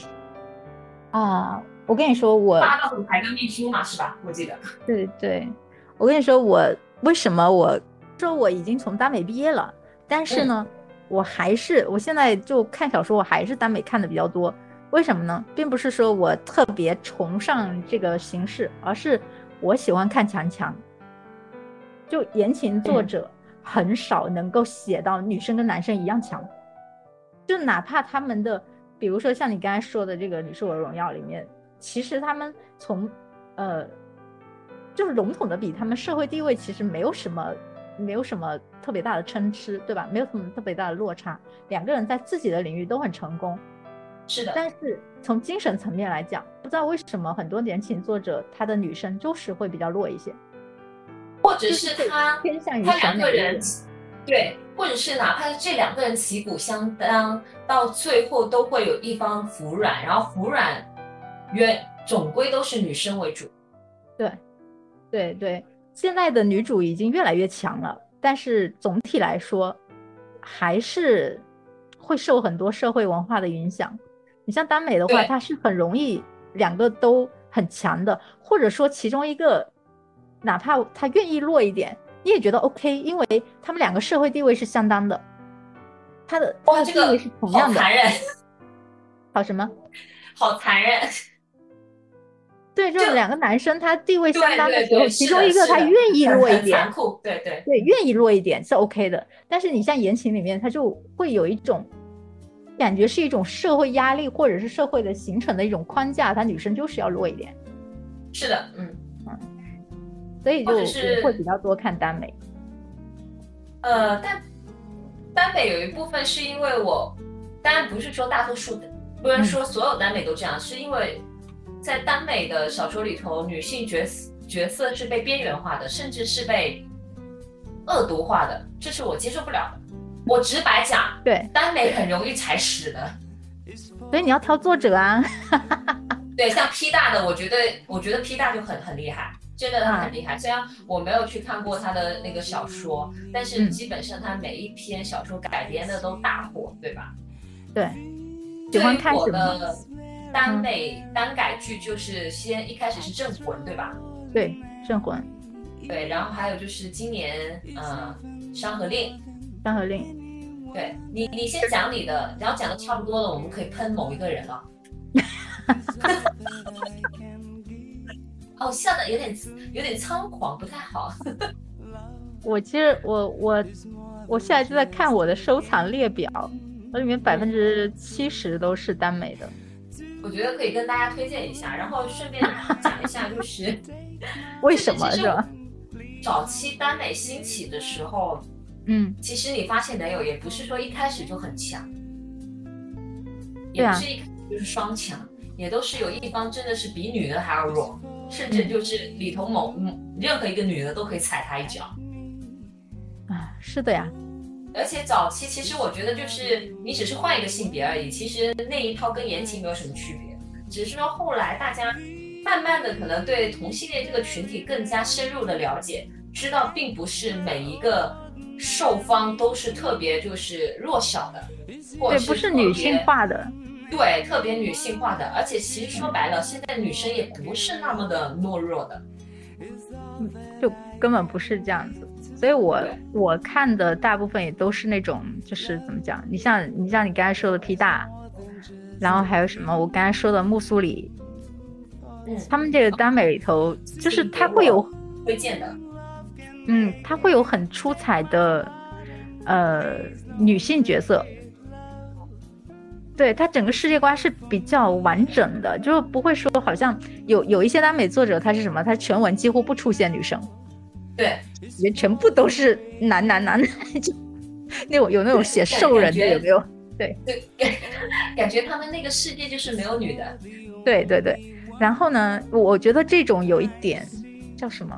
啊，我跟你说，我霸道总裁跟秘书嘛，是吧？我记得。对对，我跟你说，我为什么我说我已经从耽美毕业了，但是呢，我还是我现在就看小说，我还是耽美看的比较多。为什么呢？并不是说我特别崇尚这个形式，而是我喜欢看强强。就言情作者很少能够写到女生跟男生一样强，就哪怕他们的，比如说像你刚才说的这个《你是我的荣耀》里面，其实他们从呃，就是笼统的比，他们社会地位其实没有什么，没有什么特别大的参差，对吧？没有什么特别大的落差，两个人在自己的领域都很成功。是的，但是从精神层面来讲，不知道为什么很多言情作者他的女生就是会比较弱一些，或者是他偏向于他两个人，对，或者是哪怕是这两个人旗鼓相当，到最后都会有一方服软，然后服软，原总归都是女生为主。对，对对，现在的女主已经越来越强了，但是总体来说，还是会受很多社会文化的影响。你像耽美的话，它是很容易两个都很强的，或者说其中一个，哪怕他愿意弱一点，你也觉得 OK，因为他们两个社会地位是相当的。他的哇，这个他的地位是同样的，好残忍，好什么？好残忍。对，就是两个男生他地位相当的时候，其中一个他愿意弱一点残，酷，对对对，愿意弱一点是 OK 的。但是你像言情里面，他就会有一种感觉是一种社会压力，或者是社会的形成的一种框架，他女生就是要弱一点，是的，嗯。所以就是会比较多看耽美。呃，但耽美有一部分是因为我，当然不是说大多数的，不能说所有耽美都这样，是因为在耽美的小说里头，女性角色角色是被边缘化的，甚至是被恶毒化的，这是我接受不了的。我直白讲，对，耽美很容易踩屎的。所以你要挑作者啊。对，像 P 大的，我觉得我觉得 P 大就很很厉害，真的他很厉害。虽然我没有去看过他的那个小说，但是嗯基本上他每一篇小说改编的都大火，对吧？对，喜欢看什么？耽美耽改剧就是先一开始是《镇魂》，对吧？对，镇魂、对，然后还有就是今年呃《山河令》。山河令。对你，你先讲你的，然后讲的差不多了，我们可以喷某一个人了。哦，笑的有点有点猖狂，不太好。我其实我我我现在就在看我的收藏列表，我里面百分之七十都是耽美的。我觉得可以跟大家推荐一下，然后顺便讲一下，就是 为什么是吧？早期耽美兴起的时候，嗯，其实你发现没有，也不是说一开始就很强，也不是一开始就是双强，也都是有一方真的是比女的还要弱，甚至就是里头某嗯任何一个女的都可以踩他一脚。啊，是的呀，而且早期其实我觉得就是你只是换一个性别而已，其实那一套跟言情没有什么区别，只是说后来大家慢慢的可能对同性恋这个群体更加深入的了解，知道并不是每一个受方都是特别就是弱小的，或者对，不是女性化的，对，特别女性化的，而且其实说白了，现在女生也不是那么的懦弱的。就根本不是这样子。所以我对我看的大部分也都是那种，就是怎么讲？你像你像你刚才说的 P 大，然后还有什么？我刚才说的木苏里，嗯，他们这个耽美里头，就是他会有推荐的，嗯，他会有很出彩的呃女性角色，对他整个世界观是比较完整的，就是不会说好像有有一些耽美作者他是什么，他全文几乎不出现女生，对，也全部都是男男男，就那种有那种写兽人的有没有？对，感感觉他们那个世界就是没有女的。对对对，然后呢，我我觉得这种有一点叫什么？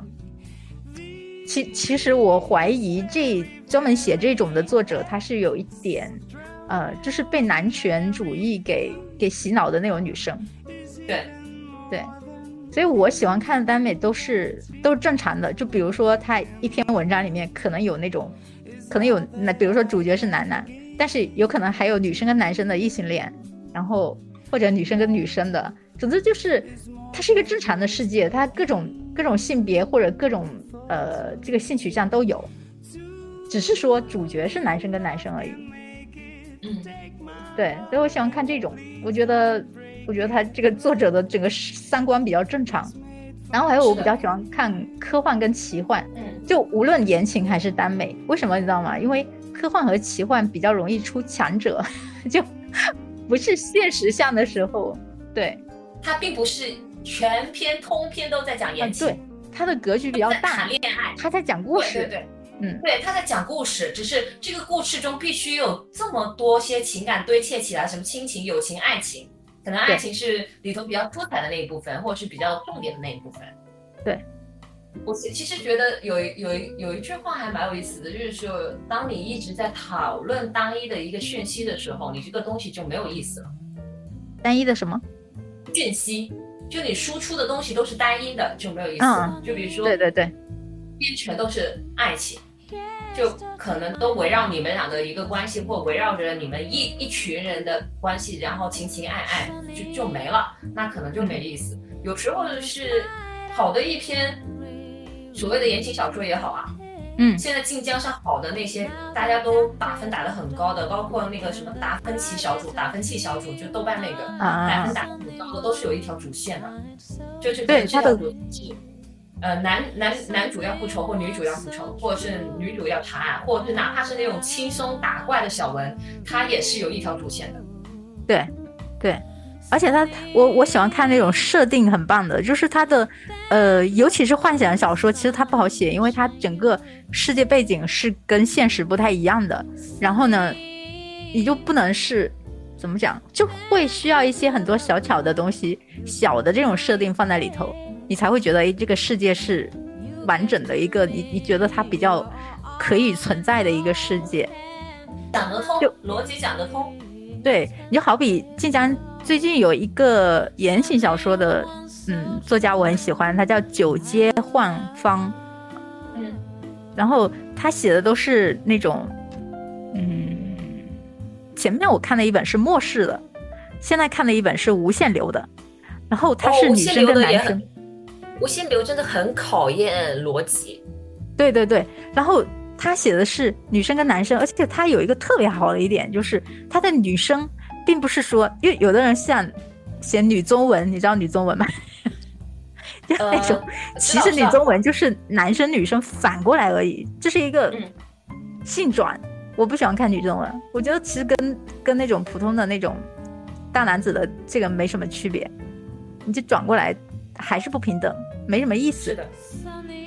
其其实我怀疑这专门写这种的作者，他是有一点，呃，就是被男权主义给给洗脑的那种女生。对，对，所以我喜欢看的耽美都是都是正常的。就比如说他一篇文章里面可能有那种，可能有那比如说主角是男男，但是有可能还有女生跟男生的异性恋，然后或者女生跟女生的，总之就是它是一个正常的世界，它各种各种性别或者各种呃这个性取向都有，只是说主角是男生跟男生而已。嗯，对，所以我喜欢看这种，我觉得，我觉得他这个作者的整个三观比较正常。然后还有我比较喜欢看科幻跟奇幻，嗯，就无论言情还是耽美，为什么你知道吗？因为科幻和奇幻比较容易出强者，就不是现实向的时候，对，它并不是全篇通篇都在讲啊言情，对，他的格局比较在谈大，恋爱。他在讲故对对事，对，嗯，对，他在讲故事，只是这个故事中必须有这么多些情感堆砌起来，什么亲情、友情、爱情，可能爱情是里头比较出彩的那一部分，或者是比较重点的那一部分。对，我其其实觉得有一有一有一句话还蛮有意思的，就是说，当你一直在讨论单一的一个讯息的时候，你这个东西就没有意思了。单一的什么？讯息，就你输出的东西都是单一的，就没有意思了。就比如说，对对对，边全都是爱情，就可能都围绕你们俩的一个关系，或围绕着你们一一群人的关系，然后情情爱爱就就没了，那可能就没意思。有时候是好的一篇所谓的言情小说也好啊，嗯现在晋江上好的那些，大家都打分打得很高的，包括那个什么达芬奇小组、达芬奇小组，就豆瓣那个，打分打得很高的都是有一条主线的，就是对它的呃，男男男主要复仇或女主要复仇，或者是女主要查案，或者是哪怕是那种轻松打怪的小文，它也是有一条主线的。对，对，而且他我我喜欢看那种设定很棒的，就是它的呃，尤其是幻想小说，其实它不好写，因为它整个世界背景是跟现实不太一样的。然后呢，你就不能是怎么讲，就会需要一些很多小巧的东西，小的这种设定放在里头，你才会觉得哎，这个世界是完整的一个，你你觉得它比较可以存在的一个世界。讲得通就，逻辑讲得通。对，你就好比晋江最近有一个言情小说的，嗯，作家我很喜欢，他叫九阶幻方，嗯，然后他写的都是那种，嗯，前面我看的一本是末世的，现在看的一本是无限流的，然后他是女生跟男生，无限流真的很考验逻辑。对对对，然后他写的是女生跟男生，而且他有一个特别好的一点，就是他的女生并不是说，因为有的人像写女中文，你知道女中文吗？就那种，呃其实女中文就是男生女生反过来而已，这是一个嗯性转。我不喜欢看女中文，我觉得其实跟跟那种普通的那种大男子的这个没什么区别，你就转过来还是不平等，没什么意思是。的，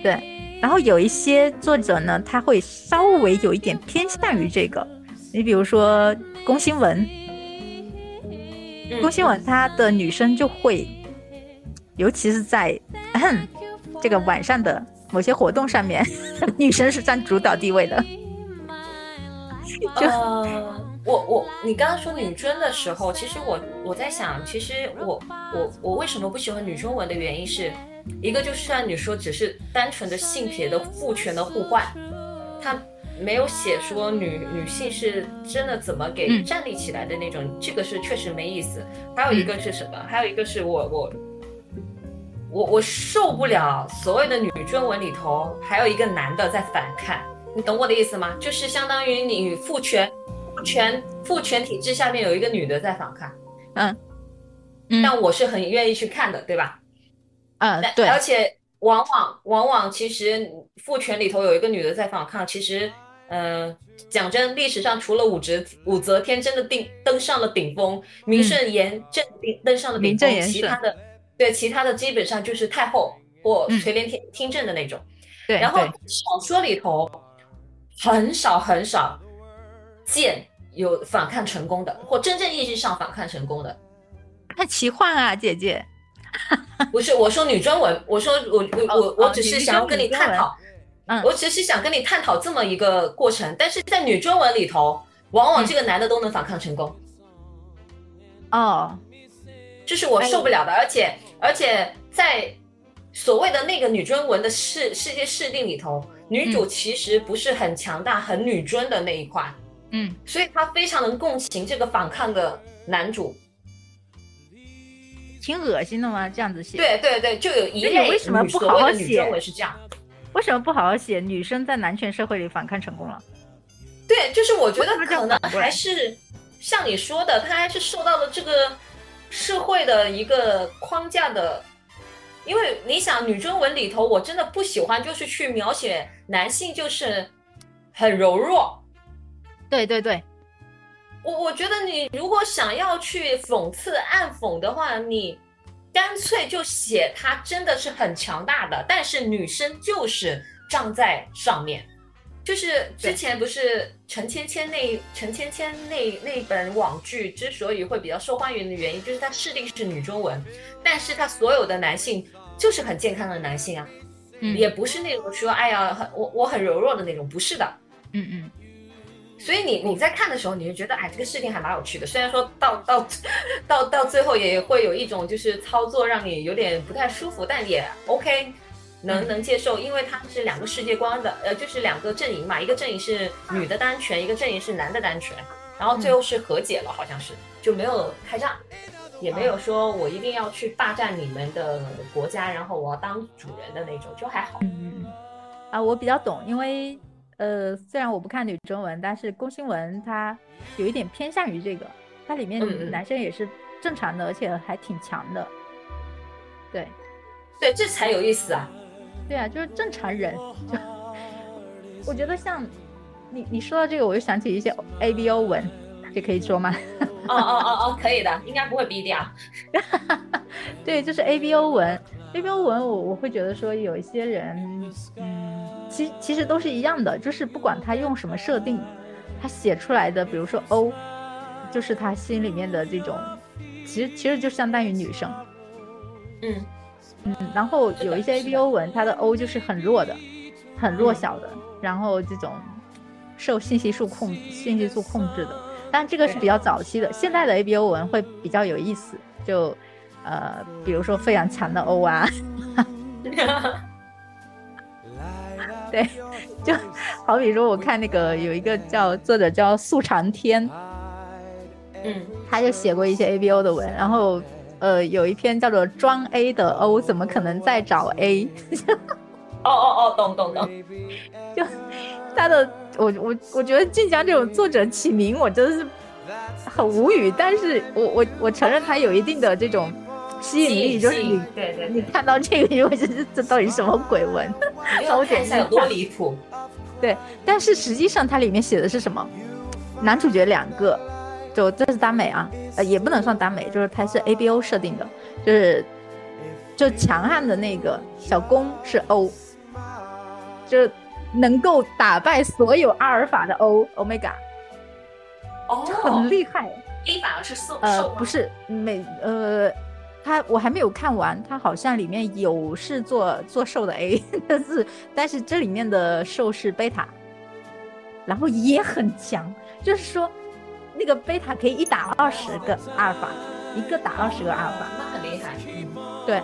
对，然后有一些作者呢，他会稍微有一点偏向于这个。你比如说宫心文，嗯龚新文她的女生就会，尤其是在这个晚上的某些活动上面，女生是占主导地位的。就呃，我我你刚刚说女尊的时候，其实我我在想，其实我我我为什么不喜欢女中文的原因是，一个就是像你说，只是单纯的性别的父权的互换，它没有写说女女性是真的怎么给嗯站立起来的那种，这个是确实没意思。还有一个是什么？还有一个是我我。我我受不了所谓的女尊文里头还有一个男的在反抗，你懂我的意思吗？就是相当于你父权、父权、父权体制下面有一个女的在反抗，嗯嗯但我是很愿意去看的，对吧？但，嗯对而且往往往往其实父权里头有一个女的在反抗，其实，呃，讲真，历史上除了武则武则天真的定登上了顶峰，名正言正登登上了顶峰，其他的对其他的基本上就是太后或嗯垂帘听听政的那种。对，然后小说里头很少很少见有反抗成功的，或真正意义上反抗成功的。太奇幻啊，姐姐。不是我说女专文，我说我我我哦我只是想要跟你探讨，嗯。我只是想跟你探讨这么一个过程，但是在女专文里头，往往嗯。这个男的都能反抗成功，哦，这是我受不了的，而且而且在所谓的那个女尊文的世世界设定里头，女主其实不是很强大、很女尊的那一块，嗯，所以她非常能共情这个反抗的男主。挺恶心的吗？这样子写，，对对对，就有一类为什么不好好写尊文是这样。为什么不好好写女生在男权社会里反抗成功了？对，就是我觉得可能还是像你说的，他还是受到了这个社会的一个框架的。因为你想，女中文里头，我真的不喜欢，就是去描写男性就是很柔弱。对对对，我我觉得你如果想要去讽刺暗讽的话，你干脆就写他真的是很强大的，但是女生就是站在上面。就是之前不是陈芊芊那陈芊芊那那本网剧之所以会比较受欢迎的原因，就是它设定是女中文，但是它所有的男性就是很健康的男性啊，嗯也不是那种说哎呀很我我很柔弱的那种，不是的。嗯嗯，所以你你在看的时候，你就觉得哎，这个设定还蛮有趣的。虽然说到到到到最后也会有一种就是操作让你有点不太舒服，但也 OK，能嗯能接受，因为它是两个世界观的，呃，就是两个阵营嘛，一个阵营是女的单权，一个阵营是男的单权，然后最后是和解了，好像是就没有开战。也没有说我一定要去霸占你们的国家，然后我要当主人的那种，就还好。嗯，啊，我比较懂，因为呃，虽然我不看女中文，但是宫新文它有一点偏向于这个，它里面男生也是正常的，而且还挺强的。对，对，这才有意思啊。对啊，就是正常人。就我觉得像你你说到这个，我就想起一些 ABO 文，这可以说吗？哦哦哦哦，可以的，应该不会逼掉。对，就是 ABO 文，ABO 文我我会觉得说有一些人，嗯，其其实都是一样的，就是不管他用什么设定，他写出来的，比如说 O，就是他心里面的这种，其实其实就相当于女生，嗯，嗯，然后有一些 ABO 文，它的 O 就是很弱的，很弱小的，然后这种受信息素控信息素控制的。但这个是比较早期的，现在的 ABO 文会比较有意思，就呃，比如说非常强的 O 啊，对，就好比说我看那个有一个叫作者叫素长天，嗯，他就写过一些 ABO 的文，然后呃有一篇叫做装 A 的 O 怎么可能再找 A？哦哦哦，懂懂懂。就他的，我我我觉得晋江这种作者起名，我真的是很无语。但是我我我承认他有一定的这种吸引力，就是你对对对，你看到这个，你会觉得这到底什么鬼文？看一下有多离谱。对但是实际上它里面写的是什么？男主角两个，就这是耽美啊，呃，也不能算耽美，就是它是 ABO 设定的，就是就强悍的那个小公是 O，就能够打败所有阿尔法的 O Omega，很哦，厉害。A 反而是瘦呃，不是美呃，他我还没有看完，他好像里面有是做做兽的 A，但是但是这里面的兽是贝塔，然后也很强，就是说那个贝塔可以一打二十个阿尔法，一个打二十个阿尔法，那很厉害。嗯对，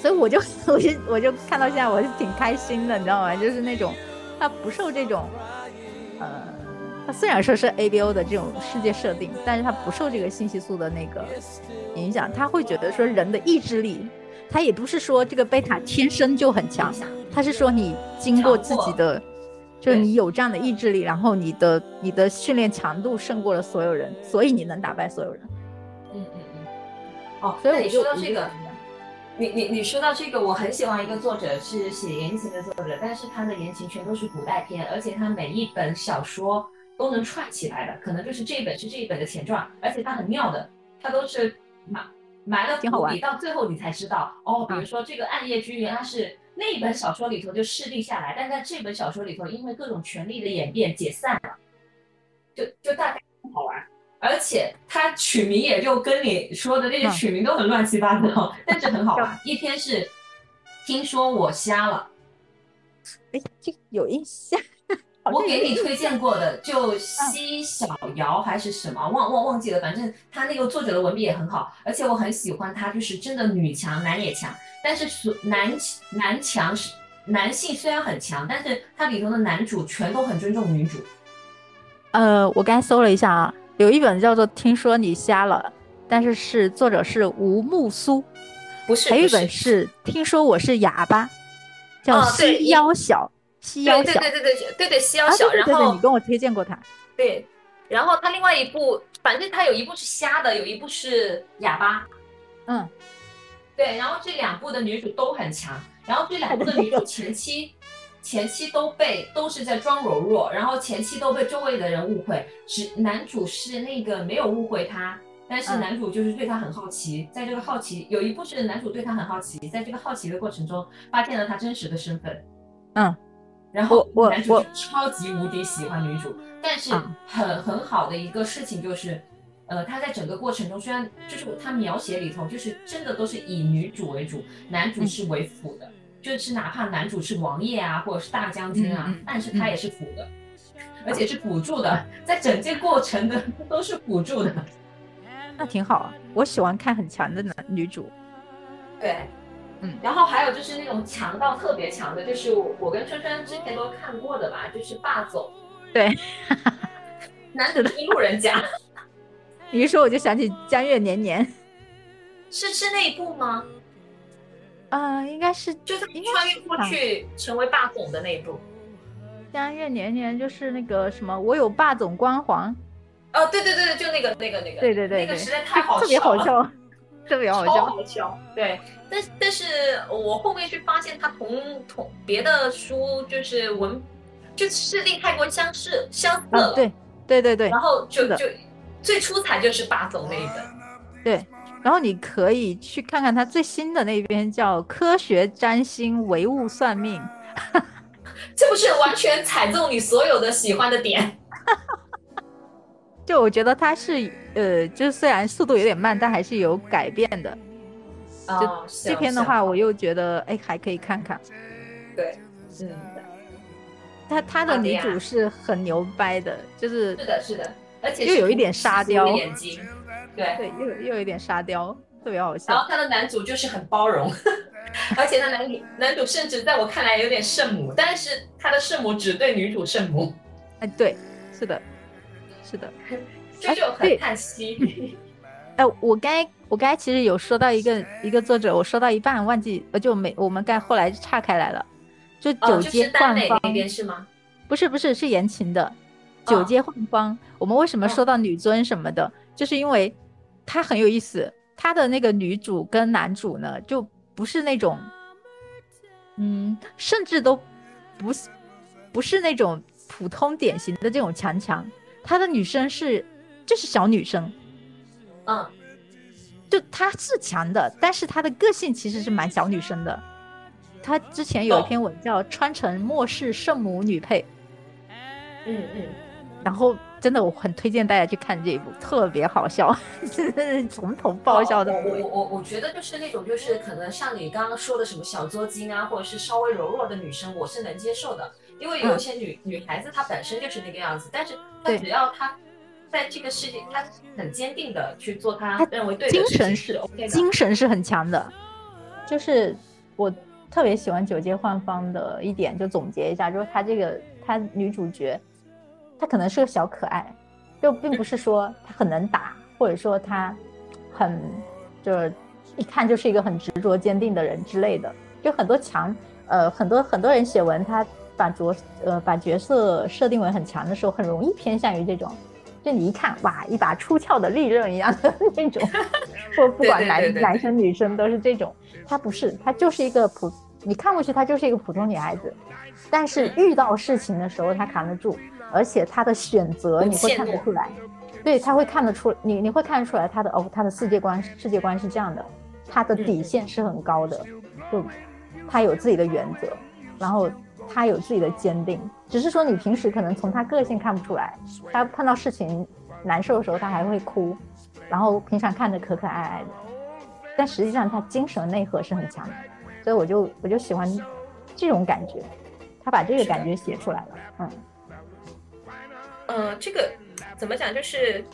所以我就 我就我就看到现在我是挺开心的，你知道吗？就是那种他不受这种呃，他虽然说是 ABO 的这种世界设定，但是他不受这个信息素的那个影响，他会觉得说人的意志力，他也不是说这个贝塔天生就很强，他是说你经过自己的。就是你有这样的意志力，然后你的你的训练强度胜过了所有人，所以你能打败所有人。嗯嗯嗯。哦，所以我就说到这个，你你你说到这个，我很喜欢一个作者是写言情的作者，但是他的言情全都是古代篇，而且他每一本小说都能串起来的，可能就是这一本是这一本的前传，而且它很妙的，它都是埋埋了伏笔，到最后你才知道哦，比如说这个暗夜居原来是那一本小说里头就设定下来，但在这本小说里头，因为各种权力的演变解散了，就就大概很好玩。而且它取名也就跟你说的那些嗯取名都很乱七八糟，但是很好玩。一篇是听说我瞎了，哎，这个有印象。好我给你推荐过的，就西小瑶还是什么，忘忘忘记了。反正他那个作者的文笔也很好，而且我很喜欢他，就是真的女强男也强，但是所男男强是男性虽然很强，但是他里头的男主全都很尊重女主。呃，我刚才搜了一下啊，有一本叫做《听说你瞎了》，但是是作者是吴木苏，不是，还有一本是《听说我是哑巴》，叫西腰小，西腰小。对对对对对对对西腰啊，小，对对对对，然后你跟我推荐过他。对，然后他另外一部，反正他有一部是瞎的，有一部是哑巴。嗯，对，然后这两部的女主都很强，然后这两部的女主前期 前期都被都是在装柔弱，然后前期都被周围的人误会，只男主是那个没有误会他，但是嗯男主就是对他很好奇，在这个好奇有一部是男主对他很好奇，在这个好奇的过程中发现了他真实的身份，嗯，然后男主就超级无敌喜欢女主，但是嗯很很好的一个事情就是，呃，他在整个过程中虽然就是他描写里头就是真的都是以女主为主，男主嗯是为辅的，就是哪怕男主是王爷啊或者是大将军啊，但是他也是辅的，而且是辅助的，在整件过程的都是辅助的。那挺好啊，我喜欢看很强的男女主。对，嗯。然后还有就是那种强到特别强的，就是我我跟春春之前都看过的吧，就是霸总，对，男主是路人甲，你一说我就想起江月年年，是是那一部吗？啊、应该是就是穿越过去成为霸总的那一部。江月年年就是那个什么，我有霸总光环，哦，对对对对，就那个那个那个，对对对对，那个实在太好特别好了，笑，特别好超笑。好笑。对，但但是我后面去发现，他同同别的书就是文，就设定太过相似相似啊，对对对对然后就就最出彩就是霸总那一本。对。然后你可以去看看他最新的那篇叫《科学占星唯物算命》，这不是完全踩中你所有的喜欢的点？就我觉得他是呃，就是虽然速度有点慢，但还是有改变的。哦，这篇的话，我又觉得哎还可以看看。对，嗯，她她的女主是很牛掰的，就是是的，是的，而且又有一点沙雕。是眼睛，对。对，又又有一点沙雕，特别好笑。然后。他的男主就是很包容，而且他男主男主甚至在我看来有点圣母，但是他的圣母只对女主圣母，哎，对，是的，是的。这就很叹息。哎，我该我刚才其实有说到一个一个作者，我说到一半忘记，我就没我们该后来岔开来了，就哦，九就是街幻芳，耽美那边是吗？不是不是是言情的九哦街幻方。我们为什么说到女尊什么的，就是因为它很有意思，它的那个女主跟男主呢，就不是那种，嗯，甚至都不是不是那种普通典型的这种强强，她的女生是就是小女生。嗯，就她是强的，但是她的个性其实是蛮小女生的。她之前有一篇文叫《穿成末世圣母女配》，嗯嗯，然后真的我很推荐大家去看这一部，特别好笑，真的是从头爆笑到哦我尾。我我我觉得就是那种就是可能像你刚刚说的什么小作精啊，或者是稍微柔弱的女生，我是能接受的，因为有一些女、女孩子她本身就是那个样子，但是她对。只要她在这个世界，她很坚定的去做她她认为对的精事情神是 OK 的。精神是很强的，就是我特别喜欢九街幻方的一点，就总结一下，就是她这个她女主角，她可能是个小可爱，就并不是说她很能打，或者说她很就是一看就是一个很执着坚定的人之类的，就很多强呃很多很多人写文，他把角呃把角色设定为很强的时候，很容易偏向于这种。就你一看，哇，一把出鞘的利刃一样的那种，或不管男男生女生都是这种。她不是，她就是一个普，你看过去她就是一个普通女孩子，但是遇到事情的时候她扛得住，而且她的选择你会看得出来，对，她会看得出，你你会看得出来她的哦，她的世界观世界观是这样的，她的底线是很高的，就她有自己的原则，然后他有自己的坚定，只是说你平时可能从他个性看不出来，他碰到事情难受的时候他还会哭，然后平常看着可可爱爱的，但实际上他精神内核是很强的，所以我就我就喜欢这种感觉，他把这个感觉写出来了，嗯，嗯，这个怎么讲？就是，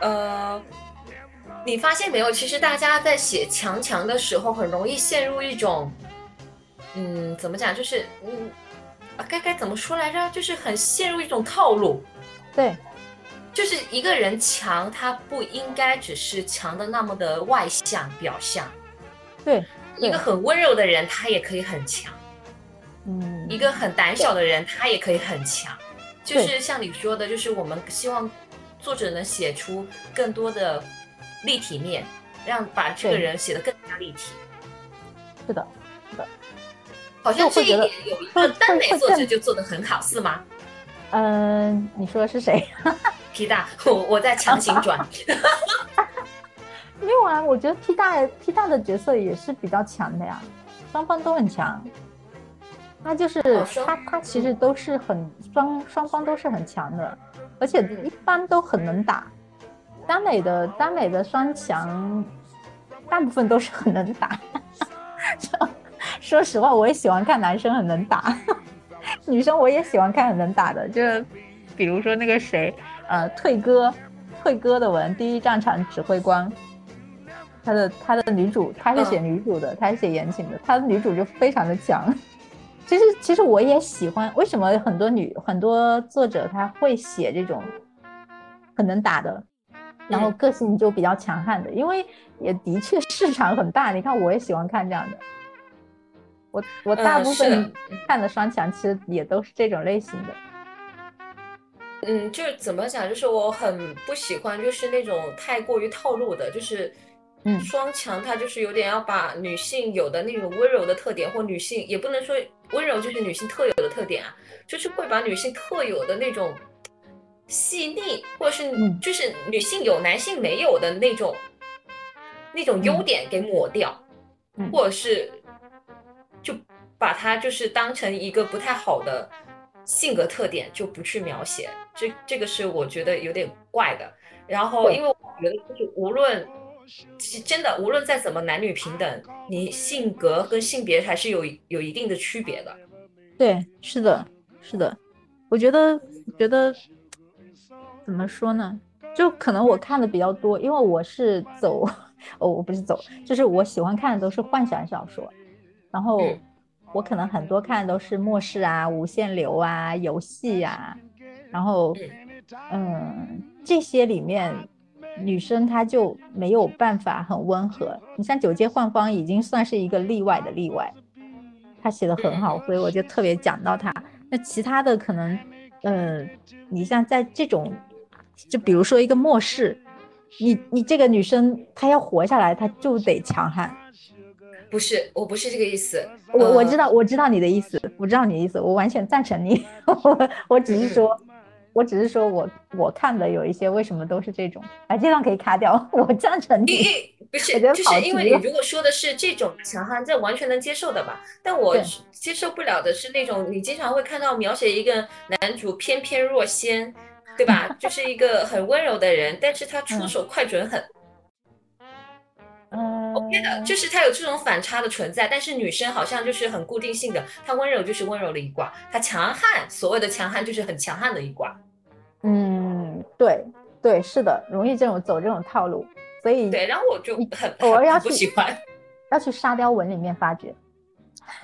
呃，你发现没有？其实大家在写强强的时候，很容易陷入一种，嗯，怎么讲？就是，嗯，该该怎么说来着？就是很陷入一种套路。对就是一个人强，他不应该只是强的那么的外向表象。对，一个很温柔的人，他也可以很强；嗯，一个很胆小的人，他也可以很强。就是像你说的，就是我们希望作者能写出更多的立体面，让把这个人写得更加立体。是的是的，好像这一就会觉得点有一个耽美会更作者就做的很好，是吗？嗯、你说的是谁？皮大，我我在强行转。没有啊，我觉得皮大皮大的角色也是比较强的呀，双方都很强。他就是、他他其实都是很双双方都是很强的，而且一般都很能打。耽美的耽美的双强，大部分都是很能打。就说实话，我也喜欢看男生很能打，女生我也喜欢看很能打的，就是比如说那个谁，呃，退哥，退哥的文，第一战场指挥官，他的他的女主，他是写女主的，他是写言情的，他的女主就非常的强。其实其实我也喜欢，为什么很多女很多作者他会写这种很能打的，然后个性就比较强悍的，因为也的确市场很大。你看，我也喜欢看这样的。我我大嗯部分看的双强其实也都是这种类型的。嗯，就是怎么讲，就是我很不喜欢，就是那种太过于套路的，就是，嗯。双强它就是有点要把女性有的那种温柔的特点，或女性也不能说温柔就是女性特有的特点啊，就是会把女性特有的那种细腻，或者是嗯。就是女性有男性没有的那种那种优点给抹掉，嗯。或者是就把它就是当成一个不太好的性格特点，就不去描写。这这个是我觉得有点怪的。然后，因为我觉得就是无论其真的无论再怎么男女平等，你性格跟性别还是有有一定的区别的。对，是的，是的。我觉得，觉得怎么说呢？就可能我看的比较多，因为我是走，哦，我不是走，就是我喜欢看的都是幻想小说，然后嗯我可能很多看的都是末世啊、无限流啊、游戏啊，然后嗯，这些里面女生她就没有办法很温和。你像《九界幻方》已经算是一个例外的例外，他写的很好，所以我就特别讲到他。那其他的可能，呃，你像在这种，就比如说一个末世，你你这个女生她要活下来，她就得强悍。不是，我不是这个意思。呃我我知道，我知道你的意思，我知道你的意思，我完全赞成你。我我只是说，我只是说我我看的有一些为什么都是这种，哎，这段可以卡掉。我赞成你。因不是就是因为你如果说的是这种强悍，这完全能接受的吧？但我接受不了的是那种你经常会看到描写一个男主翩翩若仙，对吧？就是一个很温柔的人，但是他出嗯手快准狠。嗯 OK 的，就是他有这种反差的存在，但是女生好像就是很固定性的，她温柔就是温柔的一挂，她强悍，所谓的强悍就是很强悍的一挂。嗯，对对，是的，容易这种走这种套路，所以对，然后我就很偶尔要很不去喜欢 要去沙雕文里面发掘，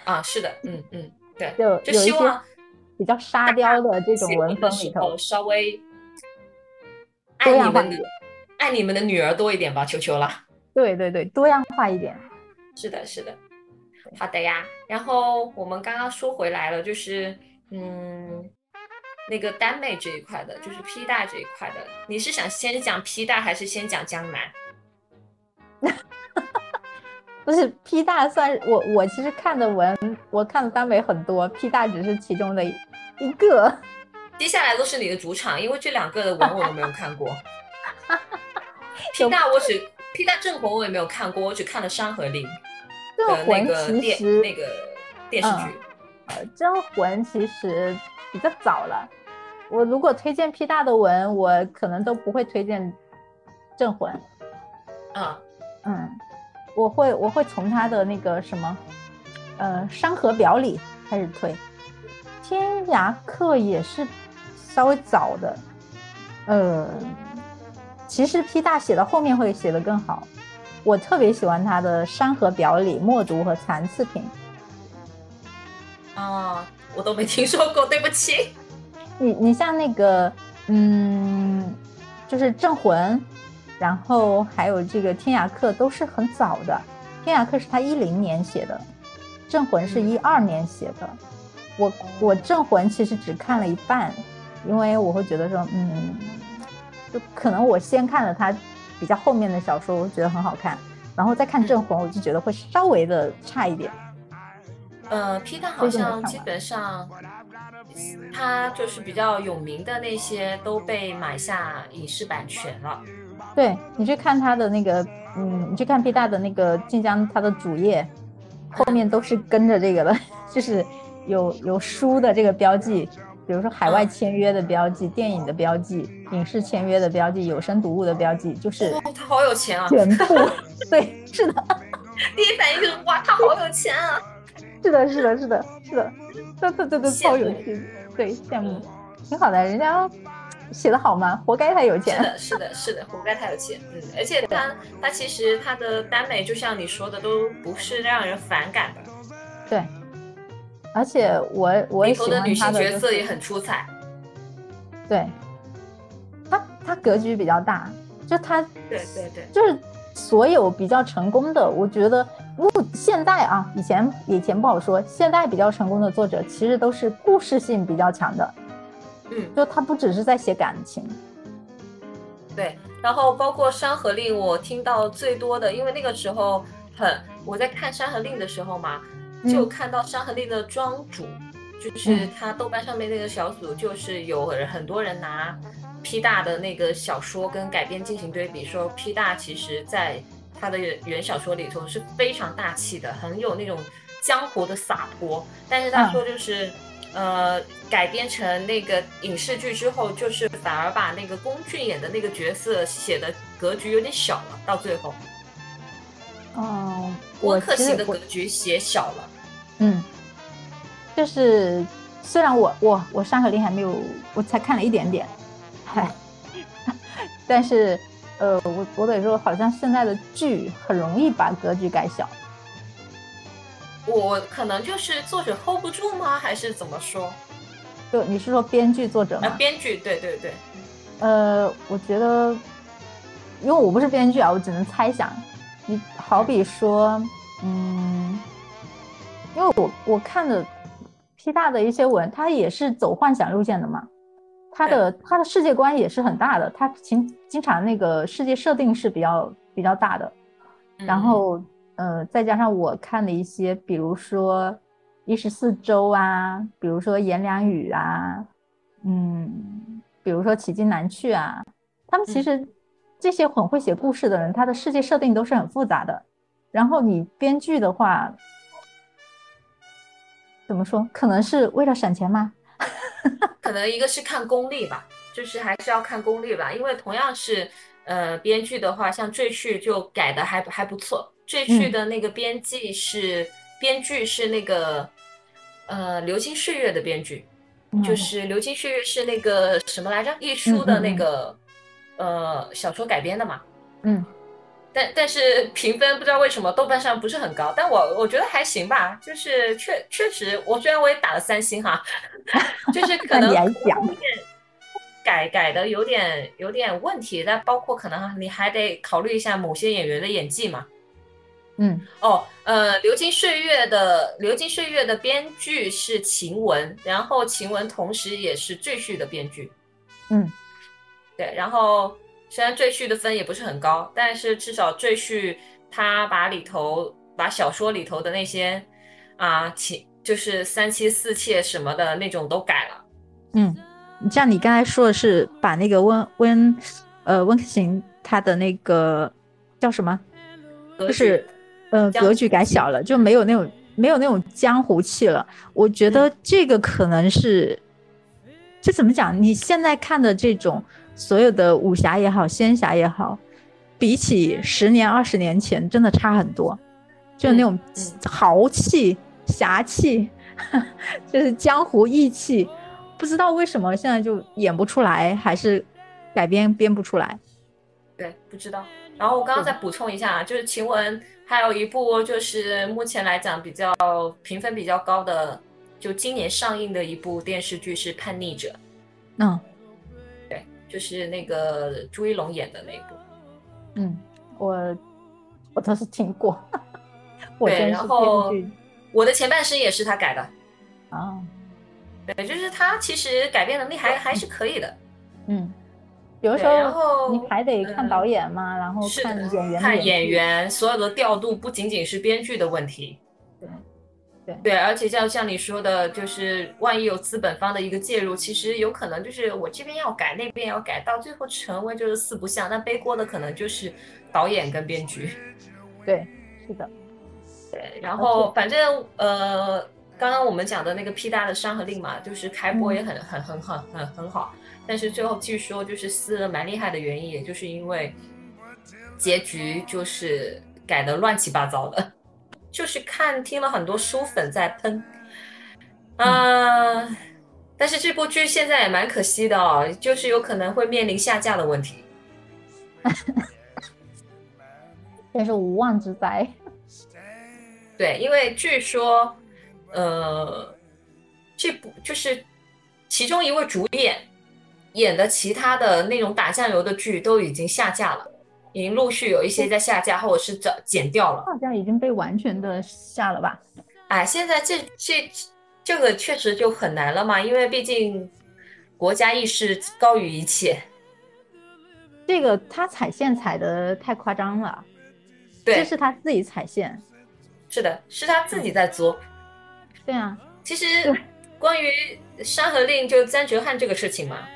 啊，是的，嗯嗯，对，就就希望比较沙雕的这种文风里头，稍微爱你们的爱你们的女儿多一点吧，求求了。对对对，多样化一点。是的，是的，好的呀。然后我们刚刚说回来了，就是嗯，那个耽美这一块的，就是 P 大这一块的，你是想先讲 P 大还是先讲江南？不是 P 大算我我其实看的文，我看的耽美很多，P 大只是其中的一一个。接下来都是你的主场，因为这两个的文我都没有看过。P 大我只 P 大镇魂我也没有看过，我只看了《山河令》的那镇魂个电其实那个电视剧。呃，镇魂其实比较早了。我如果推荐 P 大的文，我可能都不会推荐镇魂。啊，嗯，我会我会从他的那个什么，呃，《山河表》里开始推。天涯客也是稍微早的，呃，其实 P 大写到后面会写得更好。我特别喜欢他的《山河表》里默读和残次品。啊，我都没听说过，对不起。你你像那个，嗯，就是《镇魂》，然后还有这个《天涯客》都是很早的，《天涯客》是他一零年写的，《镇魂》是一二年写的。我我《镇魂》其实只看了一半，因为我会觉得说，嗯，就可能我先看了他比较后面的小说，我觉得很好看，然后再看《镇魂》，我就觉得会稍微的差一点。呃，P 大好像基本上，他就是比较有名的那些都被买下影视版权了。对你去看他的那个，嗯，你去看 P 大的那个晋江，他的主页后面都是跟着这个的，就是有有书的这个标记，比如说海外签约的标记、电影的标记、影视签约的标记、有声读物的标记，就是哦，他好有钱啊！全部。对，是的，第一反应就是哇，他好有钱啊！是的，是的，是的，是的，对对对对，超有趣，对，羡慕，挺好的，人家写的好吗？活该他有钱。是的，是的，是的，活该他有钱。嗯，而且他他其实他的耽美，就像你说的，都不是让人反感的。对，而且我我也喜欢他的、就是，角色也很出彩。对，他他格局比较大，就他对对对，就是所有比较成功的，我觉得目现在啊，以前以前不好说，现在比较成功的作者其实都是故事性比较强的，嗯，就他不只是在写感情，对。然后包括《山河令》，我听到最多的，因为那个时候很我在看《山河令》的时候嘛，就看到《山河令》的庄主，就是他豆瓣上面那个小组，就是有很多人拿。P 大的那个小说跟改编进行对比，说 P 大其实在他的原小说里头是非常大气的，很有那种江湖的洒脱。但是他说就是，呃，改编成那个影视剧之后，就是反而把那个龚俊演的那个角色写的格局有点小了，到最后。哦，温客行的格局写小了。嗯，就是虽然我我我《山河令》还没有，我才看了一点点。嗨，但是，呃，我我得说，好像现在的剧很容易把格局改小。我可能就是作者 hold 不住吗？还是怎么说？就你是说编剧作者吗？编剧，对对对。呃，我觉得，因为我不是编剧啊，我只能猜想。你好比说，嗯，因为我我看的 P 大的一些文，他也是走幻想路线的嘛。他的他的世界观也是很大的，他经经常那个世界设定是比较比较大的，然后呃再加上我看的一些，比如说一十四州啊，比如说颜良宇啊，嗯，比如说奇经难去啊，他们其实这些很会写故事的人，他的世界设定都是很复杂的，然后你编剧的话，怎么说？可能是为了省钱吗？可能一个是看功力吧，就是还是要看功力吧，因为同样是呃编剧的话，像《赘婿》就改的还还不错，《赘婿》的那个编辑是编剧是那个呃《流金岁月》的编剧，就是《流金岁月》是那个什么来着？一书的那个呃小说改编的嘛，嗯。但但是评分不知道为什么豆瓣上不是很高，但我我觉得还行吧，就是确确实，我虽然我也打了三星哈，就是 可能改改的有点有点问题，但包括可能你还得考虑一下某些演员的演技嘛。嗯，哦，呃，《流金岁月》的《流金岁月》的编剧是晴雯，然后晴雯同时也是《赘婿》的编剧。嗯，对，然后。虽然《赘婿》的分也不是很高，但是至少《赘婿》他把里头把小说里头的那些啊情，就是三妻四妾什么的那种都改了。嗯，像你刚才说的是把那个温温呃温客行他的那个叫什么，就是呃格局改小了，就没有那种没有那种江湖气了。我觉得这个可能是，这怎么讲？你现在看的这种。所有的武侠也好，仙侠也好，比起十年、二十年前，真的差很多。就那种豪气、侠气，就是江湖义气，不知道为什么现在就演不出来，还是改编编不出来。对，不知道。然后我刚刚再补充一下，就是晴雯还有一部，就是目前来讲比较评分比较高的，就今年上映的一部电视剧是《叛逆者》。嗯。就是那个朱一龙演的那部，嗯，我我倒是听过。对，然后我的前半生也是他改的。啊，对，就是他其实改编能力还还是可以的。嗯，有的时候你还得看导演嘛，然后看演员，看演员所有的调度，不仅仅是编剧的问题。对。对对，而且像像你说的，就是万一有资本方的一个介入，其实有可能就是我这边要改，那边要改，到最后成为就是四不像。那背锅的可能就是导演跟编剧。对，是的。对，然后反正呃，刚刚我们讲的那个 P 大的《山河令》嘛，就是开播也很很很很很很好，但是最后据说就是撕的蛮厉害的原因，也就是因为结局就是改的乱七八糟的。就是看听了很多书粉在喷，啊，但是这部剧现在也蛮可惜的哦，就是有可能会面临下架的问题，这是无妄之灾。对，因为据说，呃，这部就是其中一位主演演的其他的那种打酱油的剧都已经下架了。已经陆续有一些在下架，或者是找剪掉了。好像已经被完全的下了吧？哎，现在这这这个确实就很难了嘛，因为毕竟国家意识高于一切。这个他踩线踩的太夸张了，对，这是他自己踩线，是的，是他自己在作。对啊，其实关于《山河令》就张哲瀚这个事情嘛，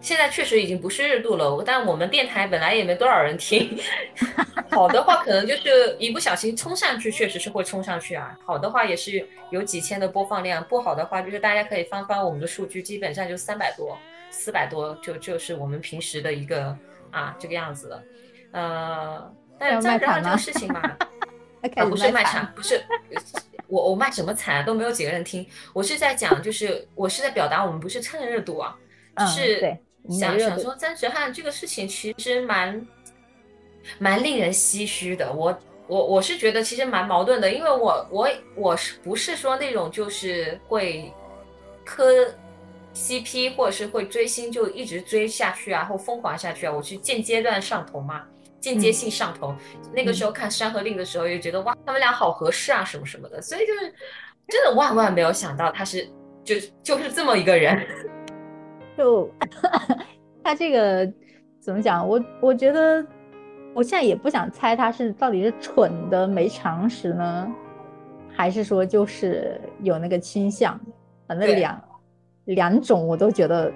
现在确实已经不是热度了。但我们电台本来也没多少人听，好的话可能就是一不小心冲上去，确实是会冲上去啊。好的话也是有几千的播放量，不好的话就是大家可以翻翻我们的数据，基本上就三百多。四百多就就是我们平时的一个啊这个样子了，呃，但是这个事情嘛，啊不是卖惨，不是 我我卖什么惨都没有几个人听，我是在讲就是我是在表达我们不是蹭热度啊，就是想想说张哲瀚这个事情其实蛮蛮令人唏嘘的，我我我是觉得其实蛮矛盾的，因为我我我是不是说那种就是会磕。CP 或者是会追星就一直追下去啊，或疯狂下去啊，我是间阶段上头嘛，间接性上头。那个时候看《山河令》的时候，也觉得哇，他们俩好合适啊，什么什么的。所以就是真的万万没有想到他是就就是这么一个人。就 他这个怎么讲？我我觉得我现在也不想猜他是到底是蠢的没常识呢，还是说就是有那个倾向，反正两。两种我都觉得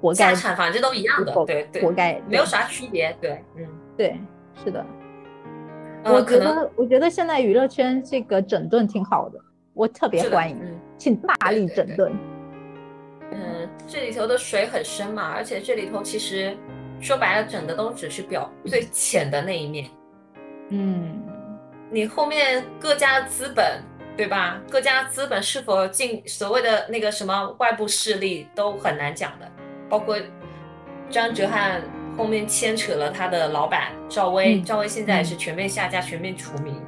活该，反正都一样的，对对，活该，没有啥区别，对，嗯，对，是的。我觉得，我觉得现在娱乐圈这个整顿挺好的，我特别欢迎，请大力整顿。嗯，这里头的水很深嘛，而且这里头其实说白了，整的都只是表最浅的那一面。嗯，你后面各家资本。对吧？各家资本是否进所谓的那个什么外部势力都很难讲的，包括张哲瀚后面牵扯了他的老板赵薇，赵薇现在也是全面下架、全面除名。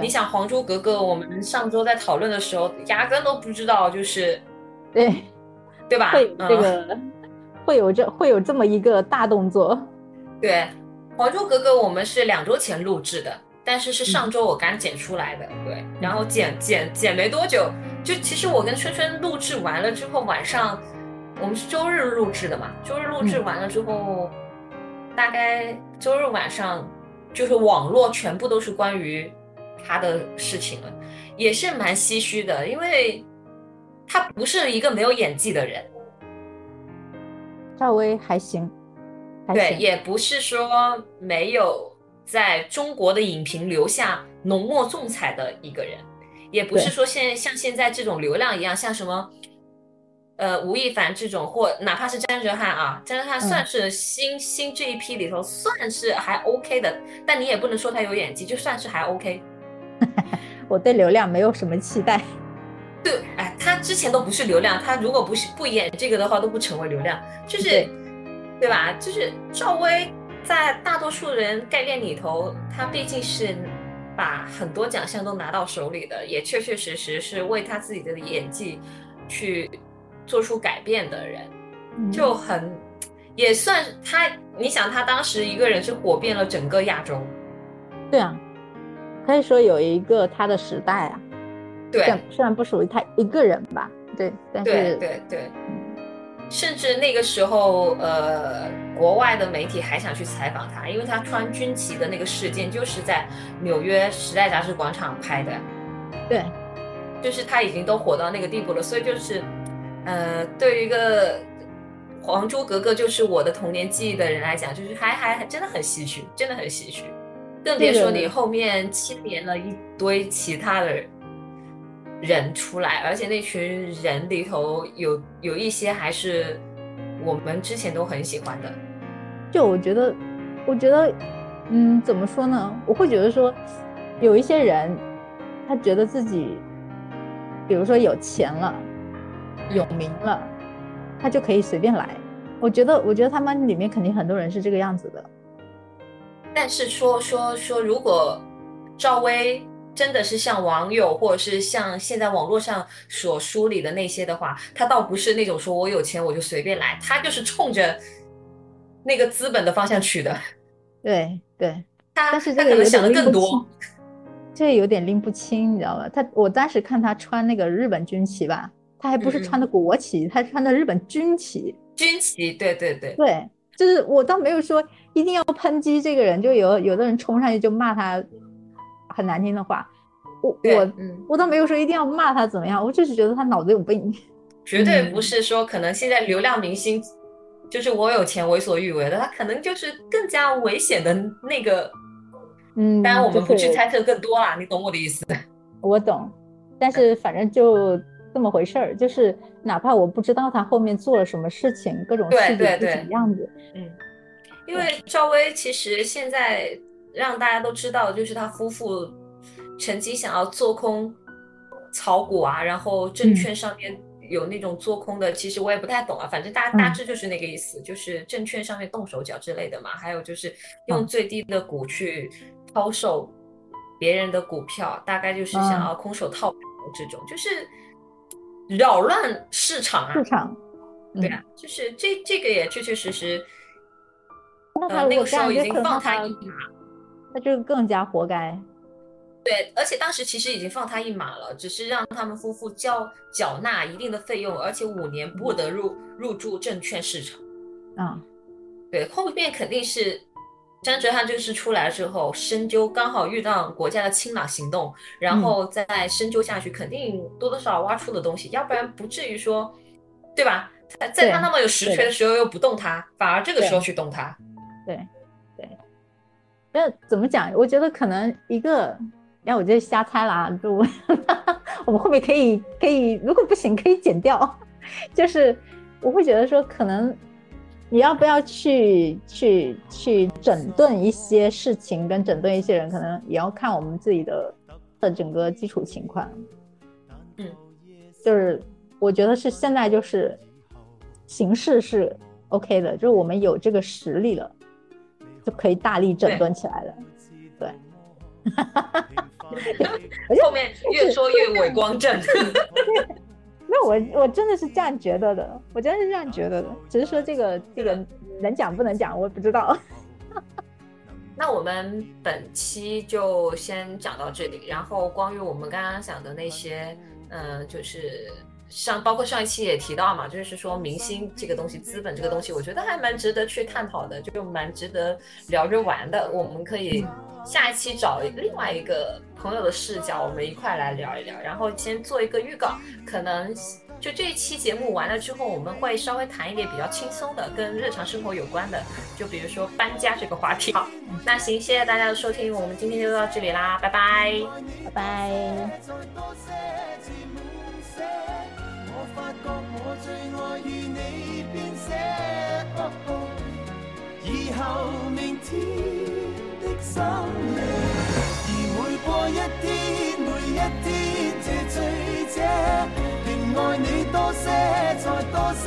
你想《还珠格格》，我们上周在讨论的时候，压根都不知道，就是对对吧？会这个会有这会有这么一个大动作。对，《还珠格格》我们是两周前录制的。但是是上周我刚剪出来的，对，然后剪剪剪没多久，就其实我跟春春录制完了之后，晚上我们是周日录制的嘛，周日录制完了之后，大概周日晚上就是网络全部都是关于他的事情了，也是蛮唏嘘的，因为他不是一个没有演技的人，赵薇还行，对，也不是说没有。在中国的影评留下浓墨重彩的一个人，也不是说现像现在这种流量一样，像什么，呃，吴亦凡这种，或哪怕是张哲瀚啊，张哲瀚算是新新这一批里头算是还 OK 的，但你也不能说他有演技，就算是还 OK。我对流量没有什么期待。对，哎，他之前都不是流量，他如果不是不演这个的话，都不成为流量，就是，对吧？就是赵薇。在大多数人概念里头，她毕竟是把很多奖项都拿到手里的，也确确实实是为他自己的演技去做出改变的人，就很也算他。你想，他当时一个人是火遍了整个亚洲，对啊，可以说有一个他的时代啊。对，虽然不属于他一个人吧，对，但是对对对。甚至那个时候，呃，国外的媒体还想去采访他，因为他穿军旗的那个事件就是在纽约时代杂志广场拍的。对，就是他已经都火到那个地步了，所以就是，呃，对于一个《还珠格格》就是我的童年记忆的人来讲，就是还还还真的很唏嘘，真的很唏嘘，更别说你后面牵连了一堆其他的人。人出来，而且那群人里头有有一些还是我们之前都很喜欢的。就我觉得，我觉得，嗯，怎么说呢？我会觉得说，有一些人，他觉得自己，比如说有钱了，有名了，他就可以随便来。我觉得，我觉得他们里面肯定很多人是这个样子的。但是说说说，如果赵薇。真的是像网友或者是像现在网络上所梳理的那些的话，他倒不是那种说我有钱我就随便来，他就是冲着那个资本的方向去的。对对，他但是他可能想的更多。，这有点拎不清，你知道吧？他我当时看他穿那个日本军旗吧，他还不是穿的国旗，他穿的日本军旗。军旗，对对对，对，就是我倒没有说一定要抨击这个人，就有有的人冲上去就骂他很难听的话，我我嗯，我倒没有说一定要骂他怎么样，我就是觉得他脑子有病。绝对嗯不是说可能现在流量明星就是我有钱为所欲为的，他可能就是更加危险的那个。嗯，当然我们不去猜测更多啦，你懂我的意思。我懂，但是反正就这么回事儿，就是哪怕我不知道他后面做了什么事情，各种对细节是对对什么样子，嗯，因为赵薇其实现在让大家都知道，就是他夫妇曾经想要做空炒股啊，然后证嗯券上面有那种做空的，其实我也不太懂啊，反正大大嗯致就是那个意思，就是证券上面动手脚之类的嘛，还有就是用嗯最低的股去抛售别人的股票，大概就是想嗯要空手套白这种，就是扰乱市场啊市。场。嗯对啊，就是这这个也确确实实，那他呃，那个时候已经放他他一马，他就更加活该。对，而且当时其实已经放他一马了，只是让他们夫妇交缴纳一定的费用，而且五年不得入入驻证券市场。啊，对，后面肯定是张哲瀚这个事出来之后，深究刚好遇到国家的清朗行动，然嗯后再深究下去，肯定多多少少挖出的东西，要不然不至于说，对吧？在在他对那么有实对权的时候又不动他，反而这个时候去动他。对对。那怎么讲？我觉得可能一个，然后我就瞎猜啦，就我 我们后面可以可以，如果不行可以剪掉。就是我会觉得说，可能你要不要去去去整顿一些事情，跟整顿一些人，可能也要看我们自己的的整个基础情况。嗯，就是我觉得是现在就是形势是 OK 的，就是我们有这个实力了，就可以大力整顿起来了。对，而且后面越说越伟光正。没有我我真的是这样觉得的，我真的是这样觉得的，只是说这个这个能讲不能讲，我不知道。那我们本期就先讲到这里，然后关于我们刚刚讲的那些，嗯、就是上包括上一期也提到嘛，就是说明星这个东西，资本这个东西，我觉得还蛮值得去探讨的，就蛮值得聊着玩的。我们可以下一期找另外一个朋友的视角，我们一块来聊一聊，然后先做一个预告，可能。就这一期节目完了之后，我们会稍微谈一点比较轻松的，跟日常生活有关的，就比如说搬家这个话题。好，那行，谢谢大家的收听，我们今天就到这里啦，拜拜。拜拜。发觉，我發覺我最愛與你編寫。哦哦以後明天的深夜，而每過一天，每一天這醉者，仍愛你多些，再多些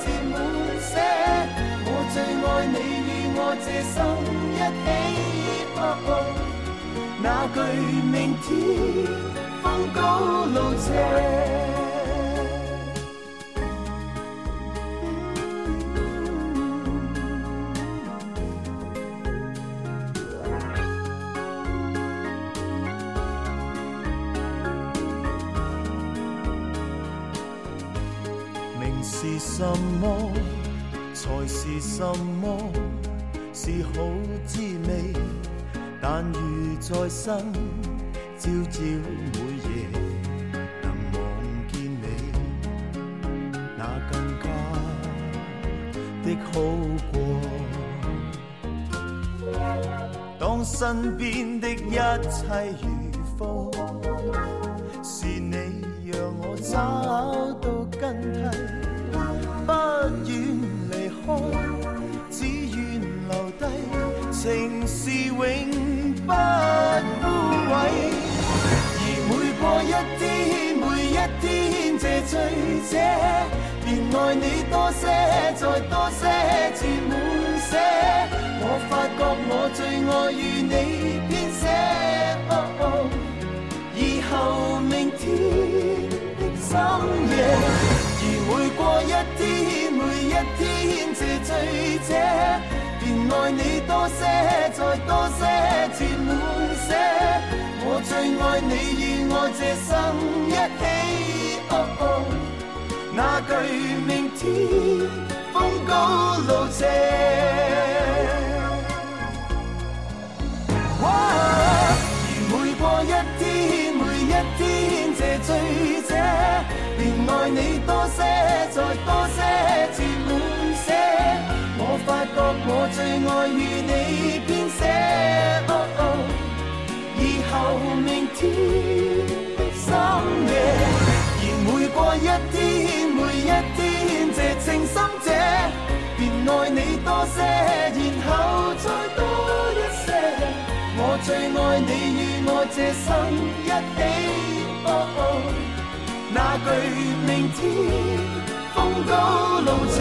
字滿些。我最愛你與我這生一起。那句明天風高路斜。是什么，才是什么，是好滋味。但如再生，朝朝每夜能望见你，那更加的好过。当身边的一切如风，是你让我找到根蒂，一天，每一天這醉者，便爱你多些，再多些字滿寫。我發覺我最愛與你編寫。哦哦以後明天的深夜，而每過一天，每一天這醉者，便愛你多些，再多些，填滿些。我最愛你與我這生一起。哦哦，那句明天風高路斜。哇而每過一天，每一天这醉者，便愛你多些，再多些，填滿些。我發覺我最愛與你編寫，哦哦，後明天的深夜，而每過一天，每一天，這情深者，便愛你多些，然後再多一些。我最愛你与我這生一起，哦哦，那句明天風高路斜。